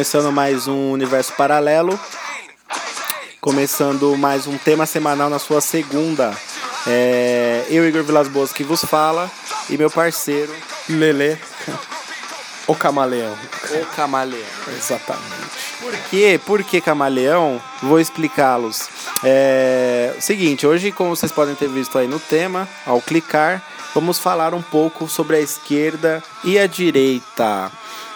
Começando mais um universo paralelo, começando mais um tema semanal na sua segunda. É, eu, Igor Vilas Boas, que vos fala, e meu parceiro, Lele, o camaleão. o Camaleão. Exatamente. Por quê? Por que camaleão? Vou explicá-los. É seguinte, hoje, como vocês podem ter visto aí no tema, ao clicar, vamos falar um pouco sobre a esquerda e a direita.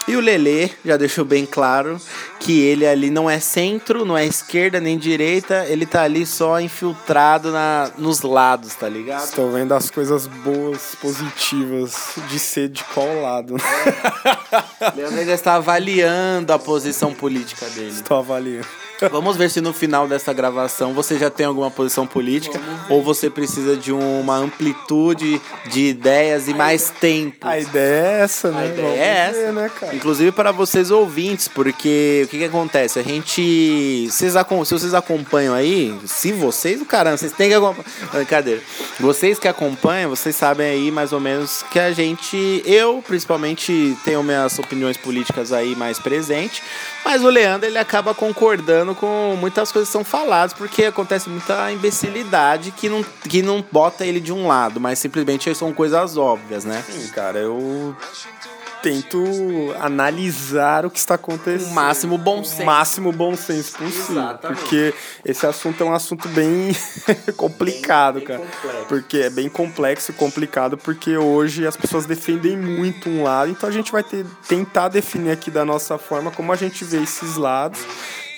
E o Lelê já deixou bem claro que ele ali não é centro, não é esquerda nem direita, ele tá ali só infiltrado na, nos lados, tá ligado? Estou vendo as coisas boas, positivas de ser de qual lado. Leandro já está avaliando a posição política dele. Estou avaliando. Vamos ver se no final dessa gravação você já tem alguma posição política ou você precisa de uma amplitude de ideias e mais tempo. A ideia é essa, né? A ideia Vamos é ver, essa. né, cara? Inclusive para vocês ouvintes, porque o que, que acontece? A gente. Vocês, se vocês acompanham aí, se vocês, o caramba, vocês têm que acompanhar. Brincadeira. Vocês que acompanham, vocês sabem aí mais ou menos que a gente. Eu, principalmente, tenho minhas opiniões políticas aí mais presentes. Mas o Leandro, ele acaba concordando com muitas coisas que são faladas, porque acontece muita imbecilidade que não, que não bota ele de um lado, mas simplesmente são coisas óbvias, né? Sim, cara, eu tento analisar o que está acontecendo. O máximo bom O senso. máximo bom senso possível. Exatamente. Porque esse assunto é um assunto bem complicado, Bem- bem cara. complexo. Porque é bem complexo e complicado, porque hoje as pessoas defendem muito um lado, então a gente vai ter, tentar definir aqui da nossa forma como a gente vê esses lados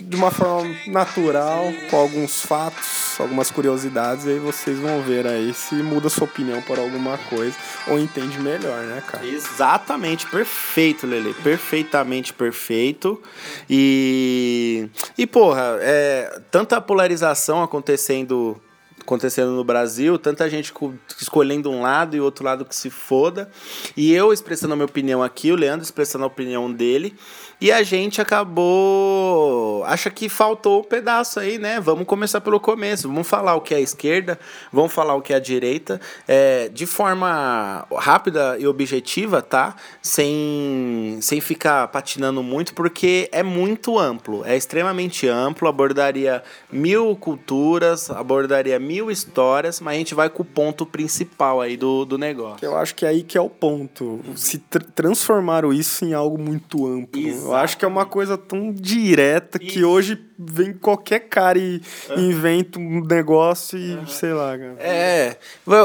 de uma forma natural, com alguns fatos, algumas curiosidades, e aí vocês vão ver aí se muda sua opinião por alguma coisa ou entende melhor, né, cara? Exatamente, perfeito, Lele. Perfeitamente perfeito. E. E, porra, é, tanta polarização acontecendo. Acontecendo no Brasil, tanta gente co- escolhendo um lado e outro lado que se foda. E eu expressando a minha opinião aqui, o Leandro expressando a opinião dele. E a gente acabou. Acha que faltou um pedaço aí, né? Vamos começar pelo começo. Vamos falar o que é a esquerda, vamos falar o que é a direita, é, de forma rápida e objetiva, tá? Sem, sem ficar patinando muito, porque é muito amplo, é extremamente amplo. Abordaria mil culturas, abordaria mil histórias, mas a gente vai com o ponto principal aí do, do negócio. Eu acho que é aí que é o ponto. Se tr transformaram isso em algo muito amplo. Eu acho que é uma coisa tão direta que hoje vem qualquer cara e inventa um negócio e sei lá, cara. É,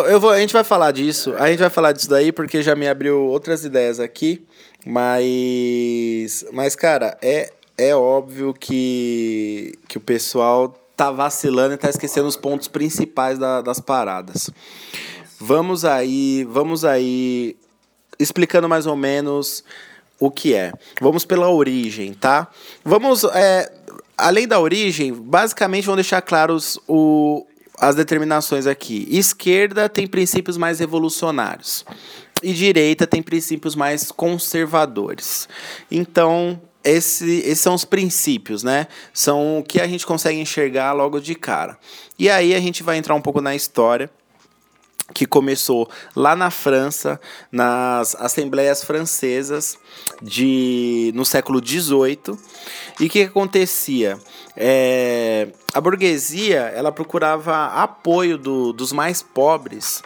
eu vou, a gente vai falar disso. A gente vai falar disso daí porque já me abriu outras ideias aqui. Mas, mas cara, é, é óbvio que, que o pessoal tá vacilando e tá esquecendo os pontos principais da- das paradas. Vamos aí, vamos aí explicando mais ou menos o que é. Vamos pela origem, tá? Vamos, é, além da origem, basicamente vamos deixar claros o, as determinações aqui. Esquerda tem princípios mais revolucionários e direita tem princípios mais conservadores. Então, esse, esses são os princípios, né? São o que a gente consegue enxergar logo de cara. E aí a gente vai entrar um pouco na história que começou lá na França, nas assembleias francesas de no século XVIII. E o que acontecia? É, a burguesia ela procurava apoio do, dos mais pobres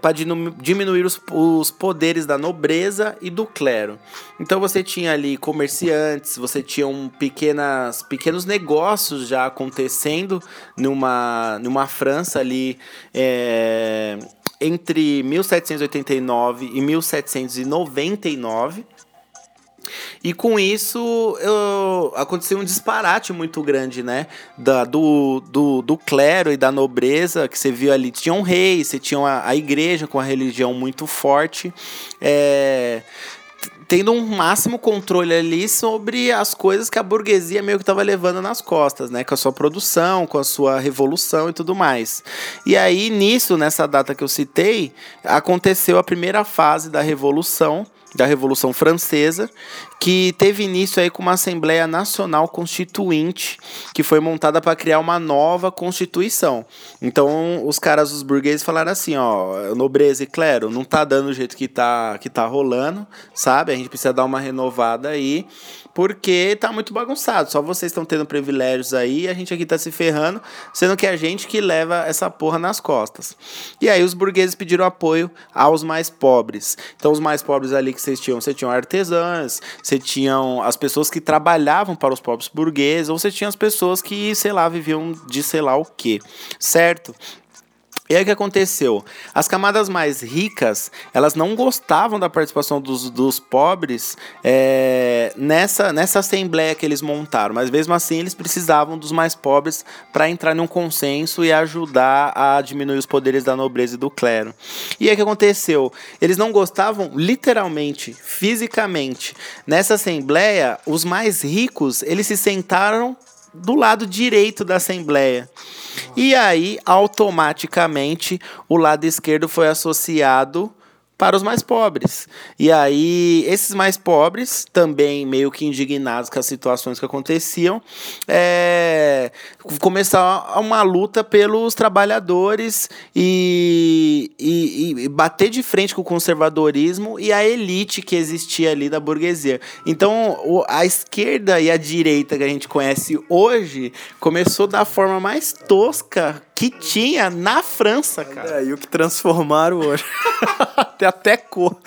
para diminuir os, os poderes da nobreza e do clero. Então você tinha ali comerciantes, você tinha um pequenas, pequenos negócios já acontecendo numa, numa França ali. é, entre 1789 e 1799. E com isso eu, aconteceu um disparate muito grande, né? Da, do, do, do clero e da nobreza, que você viu ali. Tinha um rei, você tinha a, a igreja com a religião muito forte. É, tendo um máximo controle ali sobre as coisas que a burguesia meio que estava levando nas costas, né? Com a sua produção, com a sua revolução e tudo mais. E aí, nisso, nessa data que eu citei, aconteceu a primeira fase da revolução, da Revolução Francesa, que teve início aí com uma Assembleia Nacional Constituinte, que foi montada para criar uma nova Constituição. Então, os caras, os burgueses, falaram assim, ó, nobreza e clero, não tá dando o jeito que tá, que tá rolando, sabe? A gente precisa dar uma renovada aí, porque tá muito bagunçado. Só vocês estão tendo privilégios aí, a gente aqui tá se ferrando, sendo que é a gente que leva essa porra nas costas. E aí os burgueses pediram apoio aos mais pobres. Então os mais pobres ali que vocês tinham, você tinham artesãs, você tinham as pessoas que trabalhavam para os próprios burgueses, ou você tinha as pessoas que, sei lá, viviam de sei lá o quê, certo? E aí o que aconteceu? As camadas mais ricas, elas não gostavam da participação dos, dos pobres é, nessa, nessa assembleia que eles montaram, mas mesmo assim eles precisavam dos mais pobres para entrar num consenso e ajudar a diminuir os poderes da nobreza e do clero. E aí o que aconteceu? Eles não gostavam literalmente, fisicamente. Nessa assembleia, os mais ricos, eles se sentaram do lado direito da Assembleia. E aí, automaticamente, o lado esquerdo foi associado para os mais pobres. E aí, esses mais pobres, também meio que indignados com as situações que aconteciam, é, começar uma luta pelos trabalhadores e, e, e, bater de frente com o conservadorismo e a elite que existia ali da burguesia. Então, a esquerda e a direita que a gente conhece hoje começou da forma mais tosca que tinha na França, cara. É, e o que transformaram hoje. Tem até cor.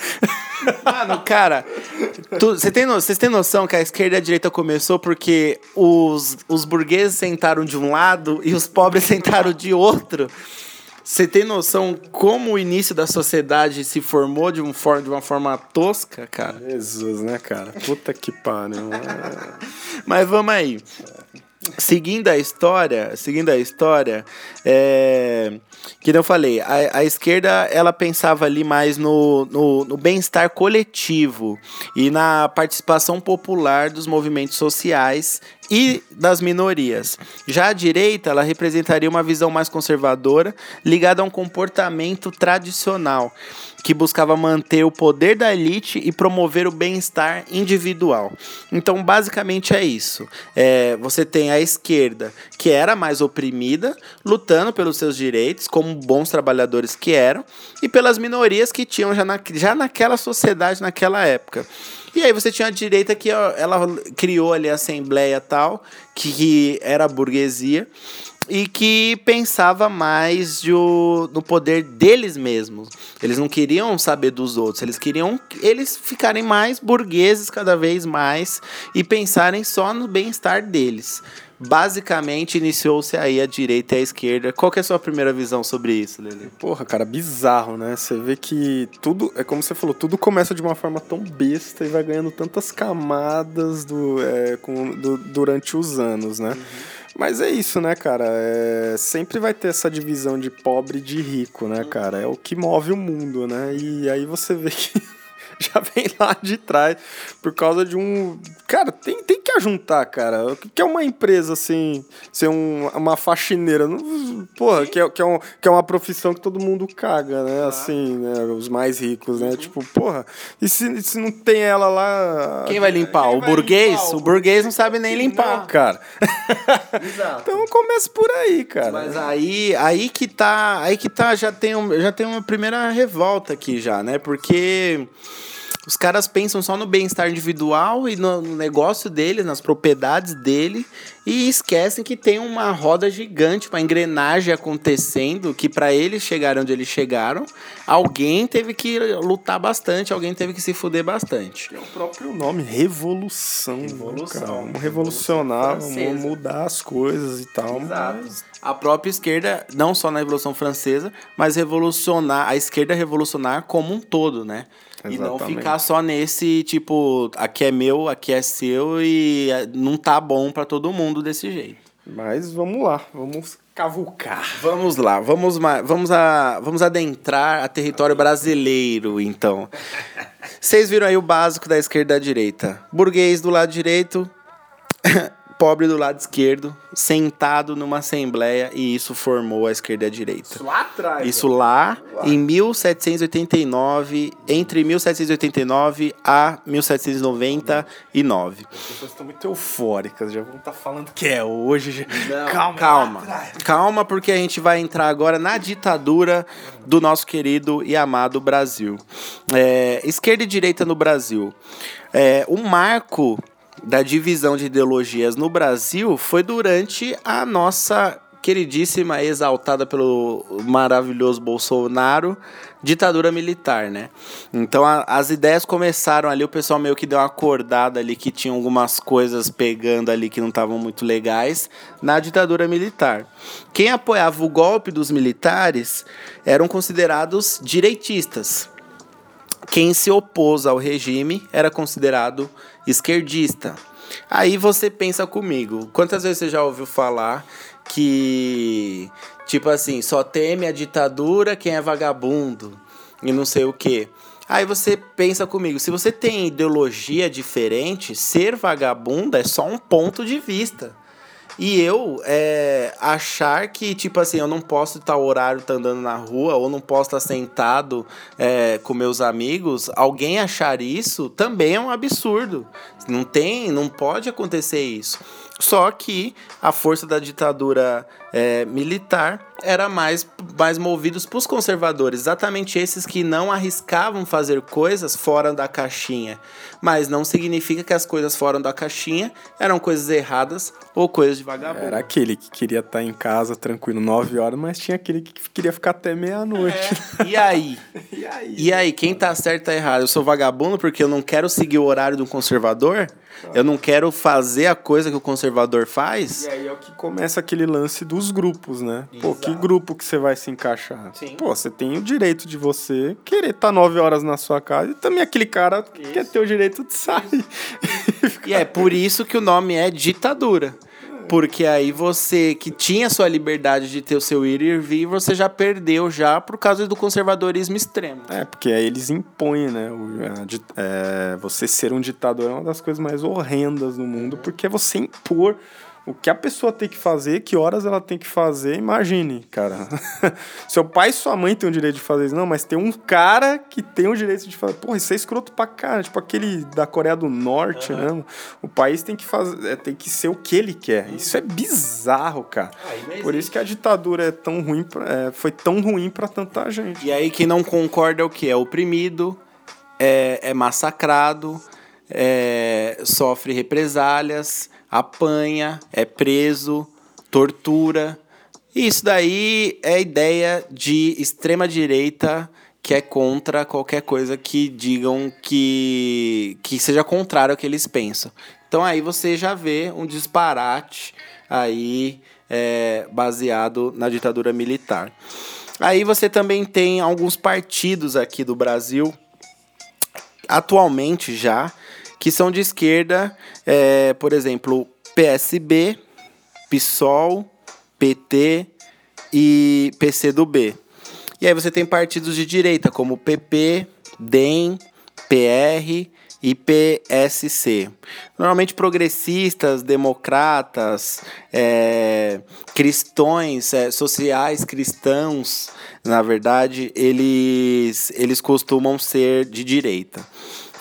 Mano, cara, vocês têm, no, têm noção que a esquerda e a direita começou porque os, os burgueses sentaram de um lado e os pobres sentaram de outro? Você tem noção como o início da sociedade se formou de, um for de uma forma tosca, cara? Jesus, né, cara? Puta que pariu. Mas vamos aí. Seguindo a história, seguindo a história, é, que eu falei, a, a esquerda ela pensava ali mais no, no, no bem-estar coletivo e na participação popular dos movimentos sociais e das minorias. Já a direita, ela representaria uma visão mais conservadora, ligada a um comportamento tradicional que buscava manter o poder da elite e promover o bem-estar individual. Então, basicamente é isso. É, você tem a esquerda, que era mais oprimida, lutando pelos seus direitos, como bons trabalhadores que eram, e pelas minorias que tinham já, na, já naquela sociedade, naquela época. E aí você tinha a direita que ela criou ali a Assembleia tal, que, que era a burguesia, e que pensava mais o, no poder deles mesmos. Eles não queriam saber dos outros, eles queriam eles ficarem mais burgueses cada vez mais e pensarem só no bem-estar deles. Basicamente, iniciou-se aí a direita e a esquerda. Qual que é a sua primeira visão sobre isso, Lele? Porra, cara, bizarro, né? Você vê que tudo, é como você falou, tudo começa de uma forma tão besta e vai ganhando tantas camadas do, é, com, do, durante os anos, né? Uhum. Mas é isso, né, cara? É, sempre vai ter essa divisão de pobre e de rico, né, cara? É o que move o mundo, né? E aí você vê que já vem lá de trás por causa de um. Cara, tem, tem que ajuntar, cara. O que é uma empresa assim, ser um, uma faxineira? Porra, que é, que, é um, que é uma profissão que todo mundo caga, né? Assim, né? Os mais ricos, né? Uhum. Tipo, porra, e se, se não tem ela lá. Quem vai limpar? Quem o vai burguês? Limpar? O, o burguês não sabe nem limpar. Não, cara. Exato. então começa por aí, cara. Mas aí, aí que tá. Aí que tá, já tem, um, já tem uma primeira revolta aqui já, né? Porque. Os caras pensam só no bem-estar individual e no, negócio dele, nas propriedades dele, e esquecem que tem uma roda gigante, uma engrenagem acontecendo, que para eles chegarem onde eles chegaram, alguém teve que lutar bastante, alguém teve que se fuder bastante. É o próprio nome, revolução. Revolução. Vamos revolucionar, vamos mudar as coisas e tal. Exato. Mas... A própria esquerda, não só na Revolução Francesa, mas revolucionar, a esquerda revolucionar como um todo, né? Exatamente. E não ficar só nesse, tipo, aqui é meu, aqui é seu e não tá bom para todo mundo desse jeito. Mas vamos lá, vamos cavucar. Vamos lá, vamos, vamos, a, vamos adentrar a território brasileiro, então. Vocês viram aí o básico da esquerda e da direita. Burguês do lado direito, pobre do lado esquerdo, sentado numa assembleia, e isso formou a esquerda e a direita. Isso lá atrás. Isso lá em 1789, entre 1789 a 1799. As pessoas estão muito eufóricas, já vão estar falando que é hoje. calma, calma. Calma, porque a gente vai entrar agora na ditadura do nosso querido e amado Brasil. É, esquerda e direita no Brasil. É, o marco da divisão de ideologias no Brasil foi durante a nossa queridíssima, exaltada pelo maravilhoso Bolsonaro, ditadura militar, né? Então a, as ideias começaram ali, o pessoal meio que deu uma acordada ali que tinha algumas coisas pegando ali que não estavam muito legais na ditadura militar. Quem apoiava o golpe dos militares eram considerados direitistas. Quem se opôs ao regime era considerado esquerdista. Aí você pensa comigo, quantas vezes você já ouviu falar que, tipo assim, só teme a ditadura quem é vagabundo e não sei o quê. Aí você pensa comigo, se você tem ideologia diferente, ser vagabundo é só um ponto de vista. E eu é, achar que, tipo assim, eu não posso estar horário tá andando na rua, ou não posso estar sentado é, com meus amigos, alguém achar isso também é um absurdo. Não tem, não pode acontecer isso. Só que a força da ditadura é, militar era mais, mais movidos para os conservadores, exatamente esses que não arriscavam fazer coisas fora da caixinha. Mas não significa que as coisas fora da caixinha eram coisas erradas ou coisas de vagabundo. Era aquele que queria estar em casa tranquilo 9 horas, mas tinha aquele que queria ficar até meia-noite. É. E aí? e aí? E aí, quem tá certo tá errado? Eu sou vagabundo porque eu não quero seguir o horário do conservador? Eu não quero fazer a coisa que o conservador faz? E aí é o que começa aquele lance dos grupos, né? Exato. Pô, que grupo que você vai se encaixar? Sim. Pô, você tem o direito de você querer estar tá nove horas na sua casa e também aquele cara isso. quer ter o direito de sair. e é por isso que o nome é ditadura. Porque aí você que tinha sua liberdade de ter o seu ir e vir, você já perdeu já por causa do conservadorismo extremo. É, porque aí eles impõem, né? O, é, você ser um ditador é uma das coisas mais horrendas no mundo, porque é você impor o que a pessoa tem que fazer, que horas ela tem que fazer, imagine, cara. Seu pai e sua mãe têm o direito de fazer isso, não, mas tem um cara que tem o direito de fazer. Porra, isso é escroto pra cara, tipo aquele da Coreia do Norte, uhum. né? O país tem que fazer, é, tem que ser o que ele quer. Isso é bizarro, cara. Por isso que a ditadura é tão ruim, pra, é, foi tão ruim para tanta gente. E aí quem não concorda é o que? É oprimido, é, é massacrado, é, sofre represálias apanha, é preso, tortura. Isso daí é ideia de extrema direita que é contra qualquer coisa que digam que, que seja contrário ao que eles pensam. Então aí você já vê um disparate aí é, baseado na ditadura militar. Aí você também tem alguns partidos aqui do Brasil, atualmente já, que são de esquerda, é, por exemplo, PSB, PSOL, PT e PCdoB. E aí você tem partidos de direita como PP, DEM, PR e PSC. Normalmente progressistas, democratas, é, cristões, é, sociais cristãos, na verdade, eles, eles costumam ser de direita.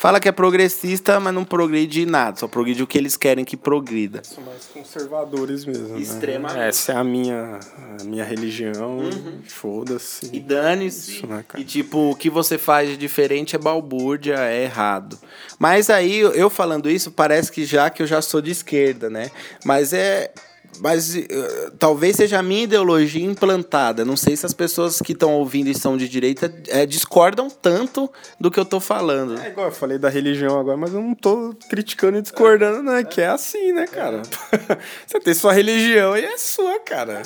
Fala que é progressista, mas não progride nada, só progride o que eles querem que progrida. São mais conservadores mesmo. Né? Extremamente. Né? Essa é a minha, a minha religião, uhum. foda-se. E dane-se. Né, e tipo, o que você faz de diferente é balbúrdia, é errado. Mas aí, eu falando isso, parece que já que eu já sou de esquerda, né? Mas é mas uh, talvez seja a minha ideologia implantada. Não sei se as pessoas que estão ouvindo e são de direita é, discordam tanto do que eu estou falando. É igual eu falei da religião agora, mas eu não estou criticando e discordando, né? Que é assim, né, cara? Você tem sua religião e é sua, cara.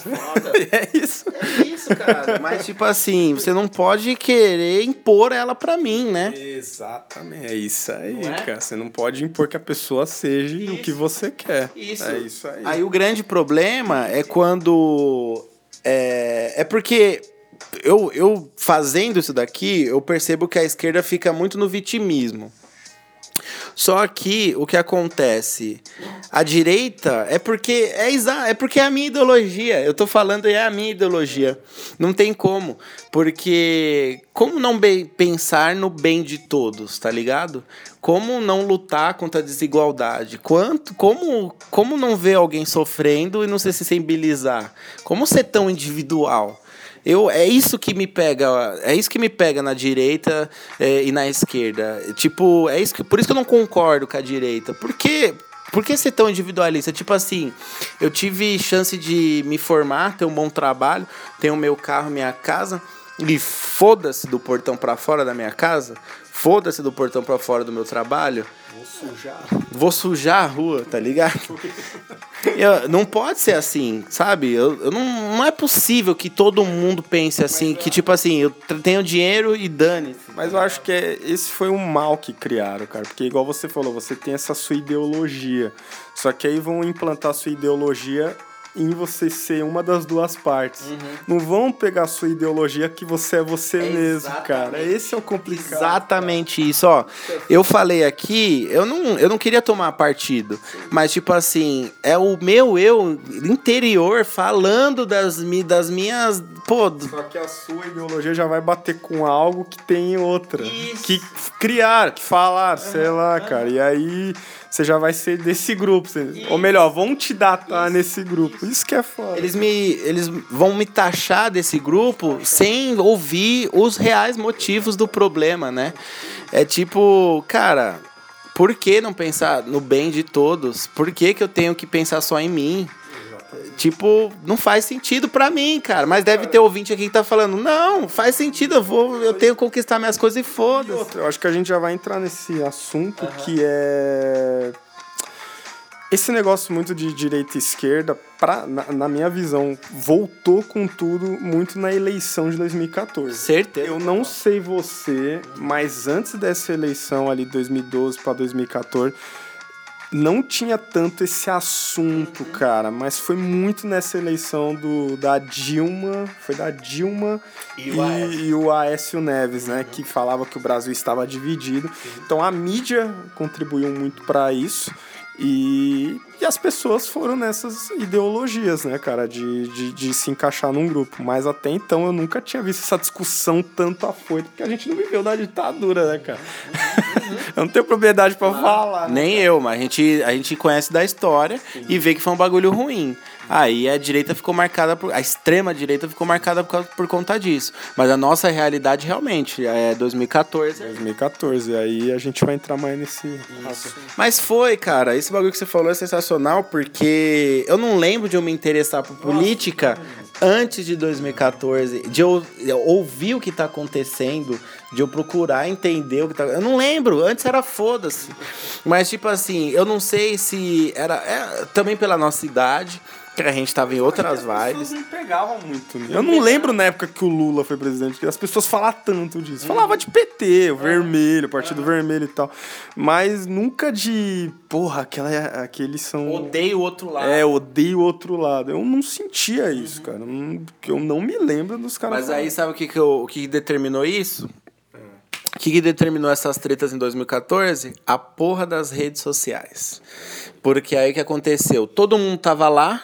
É, é isso. É isso, cara. Mas, tipo assim, você não pode querer impor ela pra mim, né? Exatamente. É isso aí, é? cara. Você não pode impor que a pessoa seja isso. o que você quer. Isso. É isso aí. Aí o grande problema problema é quando. É, é porque eu, eu fazendo isso daqui, eu percebo que a esquerda fica muito no vitimismo. Só que o que acontece? A direita é porque é é porque é a minha ideologia. Eu tô falando é a minha ideologia. Não tem como. Porque como não pensar no bem de todos, tá ligado? Como não lutar contra a desigualdade? Quanto, como, como não ver alguém sofrendo e não se sensibilizar? Como ser tão individual? Eu, é isso que me pega, é isso que me pega na direita é, e na esquerda. Tipo, é isso que, por isso que eu não concordo com a direita. Por quê? Por que ser tão individualista? Tipo assim, eu tive chance de me formar, ter um bom trabalho, ter o meu carro, minha casa, e foda-se do portão para fora da minha casa, foda-se do portão para fora do meu trabalho. Vou sujar. Vou sujar a rua, tá ligado? eu, não pode ser assim, sabe? Eu, eu, não, não é possível que todo mundo pense assim, que tipo assim, eu tenho dinheiro e dane. Mas eu acho que é, esse foi um mal que criaram, cara. Porque igual você falou, você tem essa sua ideologia. Só que aí vão implantar a sua ideologia em você ser uma das duas partes. Uhum. Não vão pegar a sua ideologia que você é você é mesmo, cara. Esse é o complicado. Exatamente cara. isso, ó. Eu falei aqui, eu não, eu não queria tomar partido, Sim. mas tipo assim, é o meu eu interior falando das, das minhas, pô, só que a sua ideologia já vai bater com algo que tem outra, isso. que criar, que falar, uhum. sei lá, cara. E aí você já vai ser desse grupo. Você, ou melhor, vão te datar isso, nesse grupo. Isso. isso que é foda. Eles, me, eles vão me taxar desse grupo sem ouvir os reais motivos do problema, né? É tipo, cara, por que não pensar no bem de todos? Por que, que eu tenho que pensar só em mim? Tipo, não faz sentido para mim, cara. Mas deve ter ouvinte aqui que tá falando, não, faz sentido, eu vou, eu tenho que conquistar minhas coisas e foda-se. Eu acho que a gente já vai entrar nesse assunto uhum. que é esse negócio muito de direita e esquerda, pra, na, na, minha visão, voltou com tudo muito na eleição de 2014. Certeza. Eu não sei você, mas antes dessa eleição ali, 2012 para 2014 não tinha tanto esse assunto, cara, mas foi muito nessa eleição do, da Dilma, foi da Dilma e, o, e, e o Aécio Neves, né, que falava que o Brasil estava dividido. Então a mídia contribuiu muito para isso. E, e as pessoas foram nessas ideologias, né, cara, de, de, de, se encaixar num grupo. Mas até então eu nunca tinha visto essa discussão tanto afoito, porque a gente não viveu da ditadura, né, cara? eu não tenho propriedade para falar. Né, Nem cara? eu, mas a gente, a gente conhece da história Sim. e vê que foi um bagulho ruim. Aí a direita ficou marcada por. A extrema direita ficou marcada por, por conta disso. Mas a nossa realidade realmente é 2014. 2014. Aí a gente vai entrar mais nesse. Mas foi, cara. Esse bagulho que você falou é sensacional porque eu não lembro de eu me interessar por política antes de 2014. De eu, eu ouvir o que tá acontecendo. De eu procurar entender o que tá. Eu não lembro. Antes era foda-se. Mas, tipo assim, eu não sei se era. É, também pela nossa idade que a gente tava em outras vibes. não pegavam muito. Né? Eu não lembro na época que o Lula foi presidente, que as pessoas falavam tanto disso. Falava de PT, o vermelho, o Partido Vermelho e tal. Mas nunca de. Porra, aquela, aqueles são. Odeio o outro lado. É, odeio o outro lado. Eu não sentia isso, cara. Eu não me lembro dos caras. Mas aí sabe o que, que, eu, o que determinou isso? O que, que determinou essas tretas em 2014? A porra das redes sociais. Porque aí o que aconteceu? Todo mundo tava lá,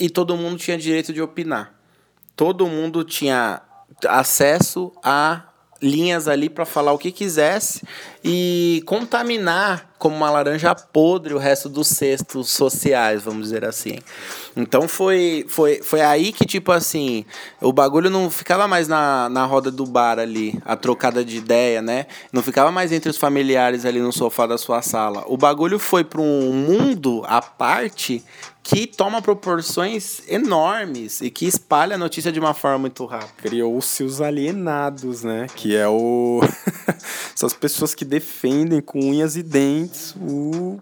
e todo mundo tinha direito de opinar. Todo mundo tinha acesso a linhas ali para falar o que quisesse e contaminar como uma laranja podre o resto dos cestos sociais, vamos dizer assim. Então foi, foi, foi aí que, tipo assim, o bagulho não ficava mais na, na roda do bar ali, a trocada de ideia, né? Não ficava mais entre os familiares ali no sofá da sua sala. O bagulho foi para um mundo à parte que toma proporções enormes e que espalha a notícia de uma forma muito rápida. Criou-se os alienados, né? Que é o. São as pessoas que defendem com unhas e dentes o,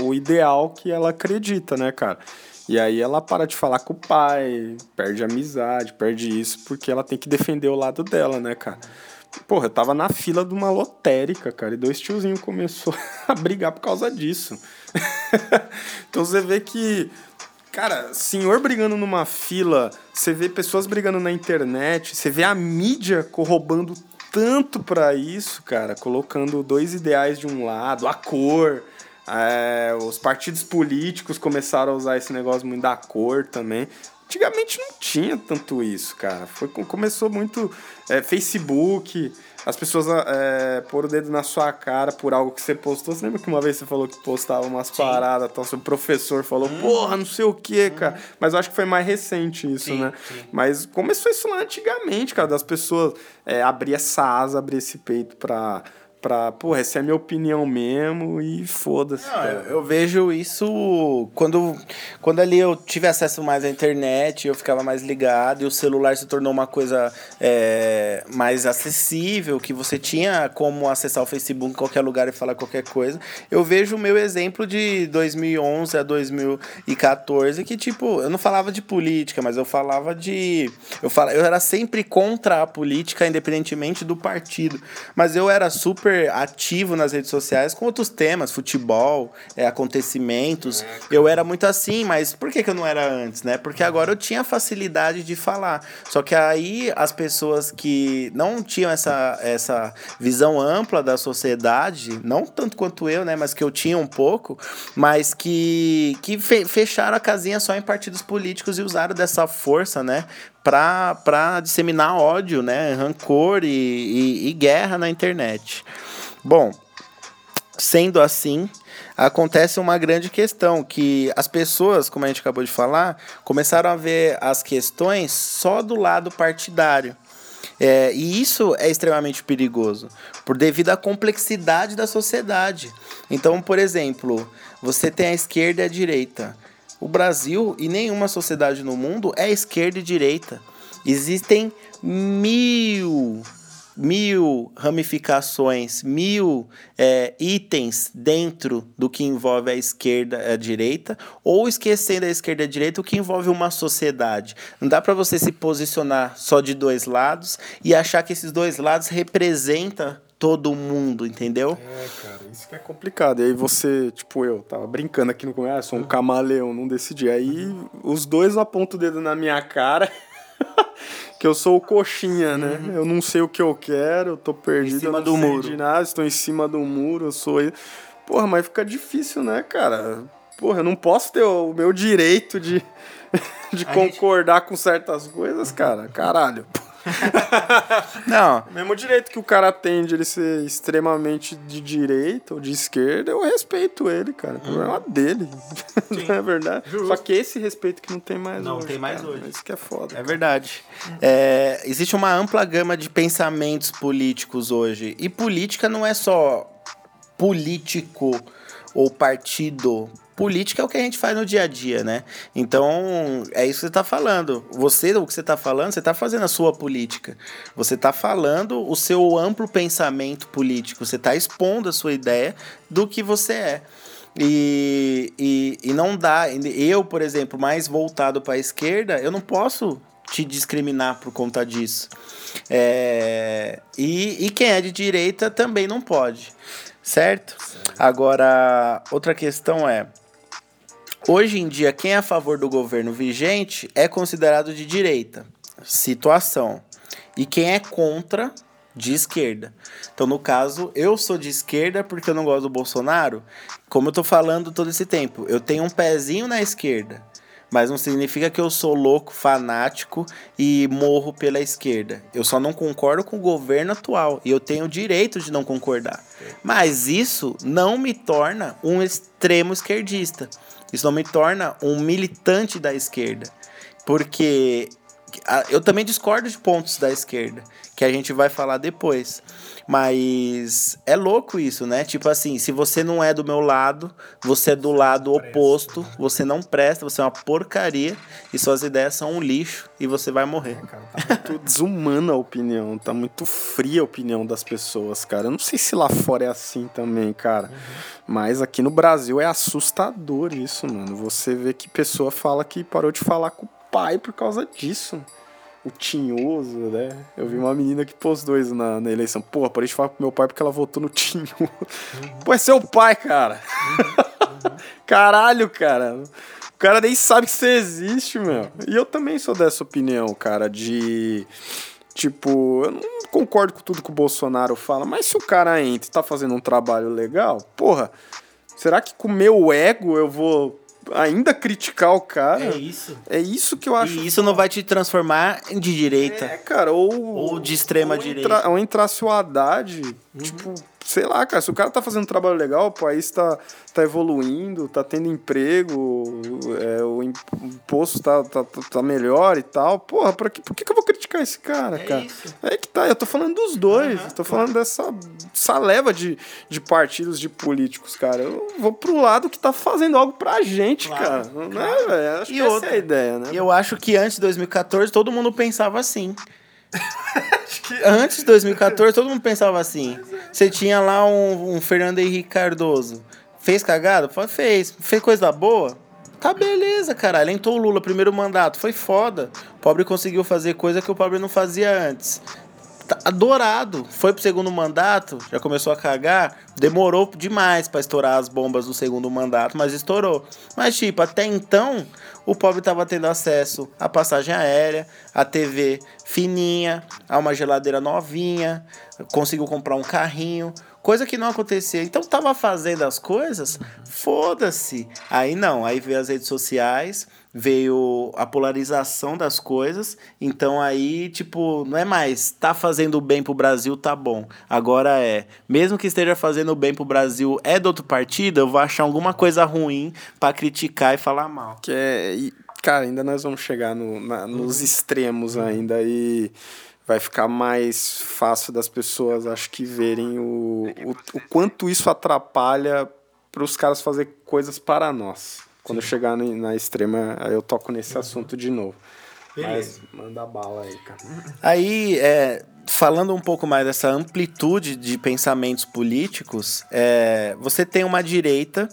o ideal que ela acredita, né, cara? E aí ela para de falar com o pai, perde amizade, perde isso, porque ela tem que defender o lado dela, né, cara? Porra, eu tava na fila de uma lotérica, cara, e dois tiozinhos começou a brigar por causa disso. então você vê que, cara, senhor brigando numa fila, você vê pessoas brigando na internet, você vê a mídia corroborando tanto para isso, cara, colocando dois ideais de um lado, a cor. É, os partidos políticos começaram a usar esse negócio muito da cor também. Antigamente não tinha tanto isso, cara. Foi, começou muito é, Facebook, as pessoas é, pôr o dedo na sua cara por algo que você postou. Você lembra que uma vez você falou que postava umas Sim. paradas, então seu professor falou, hum. porra, não sei o que, hum. cara. Mas eu acho que foi mais recente isso, sim, né? Sim. Mas começou isso lá antigamente, cara, das pessoas é, abrir essa asa, abrir esse peito pra pra, pô, essa é a minha opinião mesmo e foda-se. Eu, eu, vejo isso quando, quando ali eu tive acesso mais à internet, eu ficava mais ligado e o celular se tornou uma coisa é, mais acessível, que você tinha como acessar o Facebook em qualquer lugar e falar qualquer coisa. Eu vejo o meu exemplo de 2011 a 2014, que tipo, eu não falava de política, mas eu falava de. Eu, fala, eu era sempre contra a política, independentemente do partido. Mas eu era super super ativo nas redes sociais com outros temas, futebol, é, acontecimentos. Eu era muito assim, mas por que, que eu não era antes, né? Porque agora eu tinha facilidade de falar. Só que aí as pessoas que não tinham essa, essa visão ampla da sociedade, não tanto quanto eu, né? Mas que eu tinha um pouco, mas que, que fecharam a casinha só em partidos políticos e usaram dessa força, né? Para disseminar ódio, né, rancor e, e, e guerra na internet. Bom, sendo assim, acontece uma grande questão que as pessoas, como a gente acabou de falar, começaram a ver as questões só do lado partidário. É, e isso é extremamente perigoso, por devido à complexidade da sociedade. Então, por exemplo, você tem a esquerda e a direita. O Brasil e nenhuma sociedade no mundo é esquerda e direita. Existem mil, mil ramificações, mil é, itens dentro do que envolve a esquerda e a direita, ou esquecendo a esquerda e a direita, o que envolve uma sociedade. Não dá para você se posicionar só de dois lados e achar que esses dois lados representam todo mundo, entendeu? É, cara, isso que é complicado. E aí você, tipo, eu tava brincando aqui no começo, sou um camaleão, não decidi. Aí os dois apontam o dedo na minha cara. que eu sou o coxinha, né? Uhum. Eu não sei o que eu quero, eu tô perdido. Em cima do muro. De nada, estou em cima do muro, eu sou. Porra, mas fica difícil, né, cara? Porra, eu não posso ter o meu direito de, de concordar gente... com certas coisas, cara. Caralho. não. Mesmo direito que o cara tem de ele ser extremamente de direita ou de esquerda, eu respeito ele, cara. O problema hum. dele. não é verdade? Justo. Só que esse respeito que não tem mais não hoje. Não tem mais cara. hoje. Isso que é foda. É cara. verdade. É, existe uma ampla gama de pensamentos políticos hoje. E política não é só político ou partido política é o que a gente faz no dia a dia, né? Então, é isso que você está falando. Você, o que você está falando, você está fazendo a sua política. Você está falando o seu amplo pensamento político. Você está expondo a sua ideia do que você é. E, e, e não dá. Eu, por exemplo, mais voltado para a esquerda, eu não posso te discriminar por conta disso. É, e, e quem é de direita também não pode. Certo? Agora, outra questão é: Hoje em dia, quem é a favor do governo vigente é considerado de direita. Situação. E quem é contra, de esquerda. Então, no caso, eu sou de esquerda porque eu não gosto do Bolsonaro. Como eu tô falando todo esse tempo, eu tenho um pezinho na esquerda. Mas não significa que eu sou louco, fanático e morro pela esquerda. Eu só não concordo com o governo atual. E eu tenho o direito de não concordar. Mas isso não me torna um extremo esquerdista. Isso não me torna um militante da esquerda. Porque eu também discordo de pontos da esquerda, que a gente vai falar depois. Mas é louco isso, né? Tipo assim, se você não é do meu lado, você é do lado oposto, você não presta, você é uma porcaria e suas ideias são um lixo e você vai morrer. É, cara, tá muito desumana a opinião, tá muito fria a opinião das pessoas, cara. Eu não sei se lá fora é assim também, cara. Uhum. Mas aqui no Brasil é assustador isso, mano. Você vê que pessoa fala que parou de falar com o pai por causa disso o tinhoso, né? Eu vi uma menina que postou isso na, na eleição. Porra, parei de falar pro meu pai porque ela votou no tinhoso. Uhum. Pô, é seu pai, cara. Uhum. Uhum. Caralho, cara. O cara nem sabe que você existe, meu. E eu também sou dessa opinião, cara, de Tipo, eu não concordo com tudo que o Bolsonaro fala, mas se o cara entra e tá fazendo um trabalho legal, porra, será que com o meu ego eu vou ainda criticar o cara? É isso. É isso que eu acho. E isso não vai te transformar de direita. É, cara, ou. Ou de extrema ou direita. Entra, ou entrasse o Haddad, tipo, sei lá, cara, se o cara tá fazendo um trabalho legal, o país tá, tá evoluindo, tá tendo emprego, é, o im- o imposto tá, tá, tá- tá melhor e tal, porra, pra que, por que, que eu vou criticar esse cara, É cara? isso. É que tá, eu tô falando dos dois, eu tô falando dessa, dessa leva de, de partidos, de políticos, cara. Eu vou pro lado que tá fazendo algo pra gente, Claro, cara. Não é, velho? Acho E que essa outra, é a ideia, né? Eu acho que antes de 2014 todo mundo pensava assim. Antes de 2014 todo mundo pensava assim. Você tinha lá um, um Fernando Henrique Cardoso. Fez cagada? Fez. Fez coisa boa? Tá beleza, caralho. Entrou o Lula, primeiro mandato. Foi foda. O pobre conseguiu fazer coisa que o pobre não fazia antes. Tá adorado. Foi pro segundo mandato, já começou a cagar. Demorou demais pra estourar as bombas do segundo mandato, mas estourou. Mas, tipo, até então, o pobre tava tendo acesso à passagem aérea, à TV fininha, a uma geladeira novinha, conseguiu comprar um carrinho. Coisa que não acontecia. Então tava fazendo as coisas, foda-se. Aí não, aí veio as redes sociais, veio a polarização das coisas. Então aí, tipo, não é mais tá fazendo bem pro Brasil, tá bom. Agora é, mesmo que esteja fazendo bem pro Brasil, é do outro partido, eu vou achar alguma coisa ruim pra criticar e falar mal. Que é, e, cara, ainda nós vamos chegar no, na- nos extremos ainda e vai ficar mais fácil das pessoas, acho que, verem o, o, o quanto isso atrapalha para os caras fazer coisas para nós. Quando chegar no- na extrema, aí eu toco nesse assunto de novo. Mas manda bala aí, cara. Aí, é, falando um pouco mais dessa amplitude de pensamentos políticos, é, você tem uma direita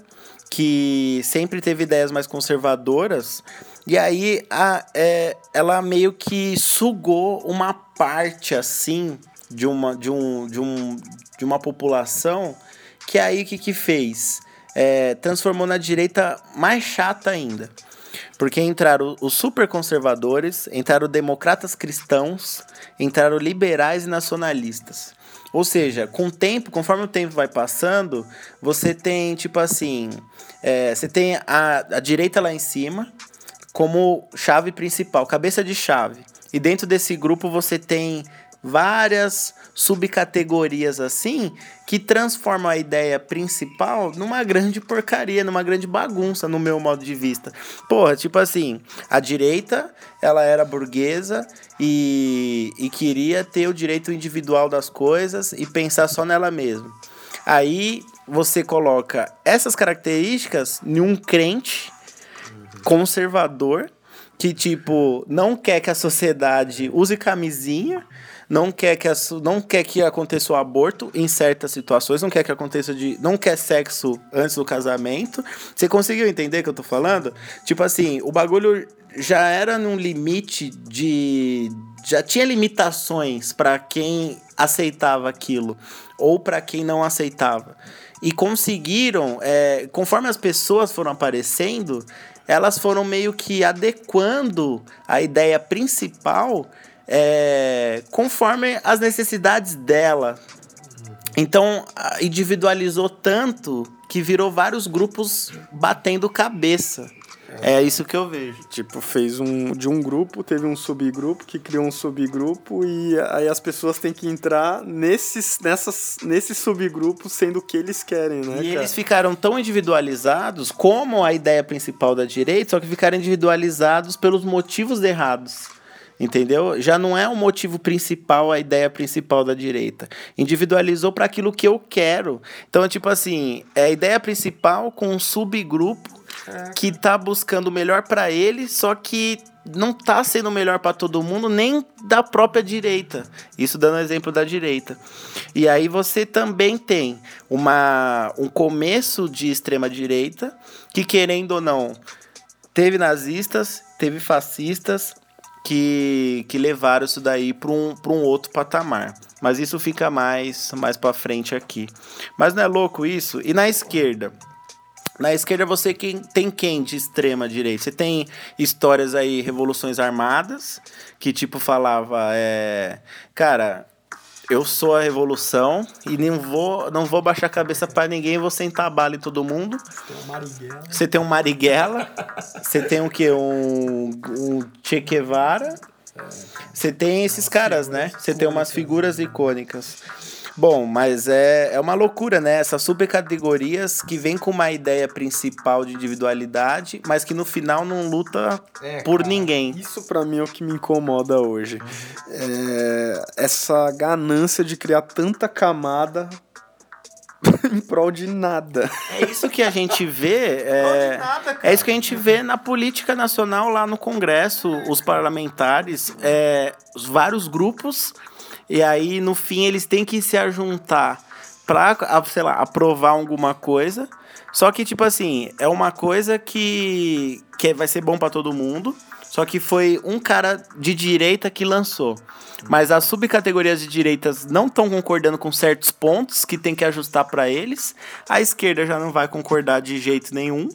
que sempre teve ideias mais conservadoras, e aí a, é, ela meio que sugou uma parte assim de uma, de um, de um, de uma população que aí o que, que fez? É, transformou na direita mais chata ainda. Porque entraram os super conservadores, entraram democratas cristãos, entraram liberais e nacionalistas. Ou seja, com o tempo, conforme o tempo vai passando, você tem, tipo assim, é, você tem a, a direita lá em cima como chave principal, cabeça de chave. E dentro desse grupo você tem várias subcategorias assim que transformam a ideia principal numa grande porcaria, numa grande bagunça, no meu modo de vista. Porra, tipo assim, a direita, ela era burguesa e, e queria ter o direito individual das coisas e pensar só nela mesma. Aí você coloca essas características em um crente conservador que tipo não quer que a sociedade use camisinha, não quer que não quer que aconteça o aborto em certas situações, não quer que aconteça de não quer sexo antes do casamento. Você conseguiu entender o que eu tô falando? Tipo assim, o bagulho já era num limite de já tinha limitações para quem aceitava aquilo ou para quem não aceitava. E conseguiram, é, conforme as pessoas foram aparecendo, elas foram meio que adequando a ideia principal é, conforme as necessidades dela. Então, individualizou tanto que virou vários grupos batendo cabeça. É isso que eu vejo. Tipo, fez um de um grupo, teve um subgrupo que criou um subgrupo e aí as pessoas têm que entrar nesses, nessas, nesse subgrupo sendo o que eles querem, né? E cara? eles ficaram tão individualizados como a ideia principal da direita, só que ficaram individualizados pelos motivos errados. Entendeu? Já não é o motivo principal, a ideia principal da direita. Individualizou para aquilo que eu quero. Então, é tipo assim, é a ideia principal com um subgrupo que tá buscando o melhor para ele, só que não tá sendo o melhor para todo mundo, nem da própria direita. Isso dando exemplo da direita. E aí você também tem uma, um começo de extrema direita, que querendo ou não, teve nazistas, teve fascistas que, que levaram isso daí para um, um outro patamar. Mas isso fica mais, mais para frente aqui. Mas não é louco isso? E na esquerda? Na esquerda você tem quem de extrema direita? Você tem histórias aí, revoluções armadas, que tipo falava, é, cara, eu sou a revolução e não vou, não vou baixar a cabeça para ninguém, vou sentar bala em todo mundo. Você tem um Marighella, você tem um que um, um Che Guevara. Você tem esses caras, né? Você tem umas figuras icônicas. Bom, mas é, é uma loucura, né? Essas subcategorias que vêm com uma ideia principal de individualidade, mas que no final não luta É, por cara, ninguém. Isso pra mim é o que me incomoda hoje. É, essa ganância de criar tanta camada em prol de nada. É isso que a gente vê. É, nada, é isso que a gente vê na política nacional lá no Congresso, os parlamentares, é, os vários grupos, e aí no fim eles têm que se ajuntar pra, sei lá, aprovar alguma coisa. Só que, tipo assim, é uma coisa que, que vai ser bom pra todo mundo. Só que foi um cara de direita que lançou. Mas as subcategorias de direitas não estão concordando com certos pontos que tem que ajustar pra eles. A esquerda já não vai concordar de jeito nenhum.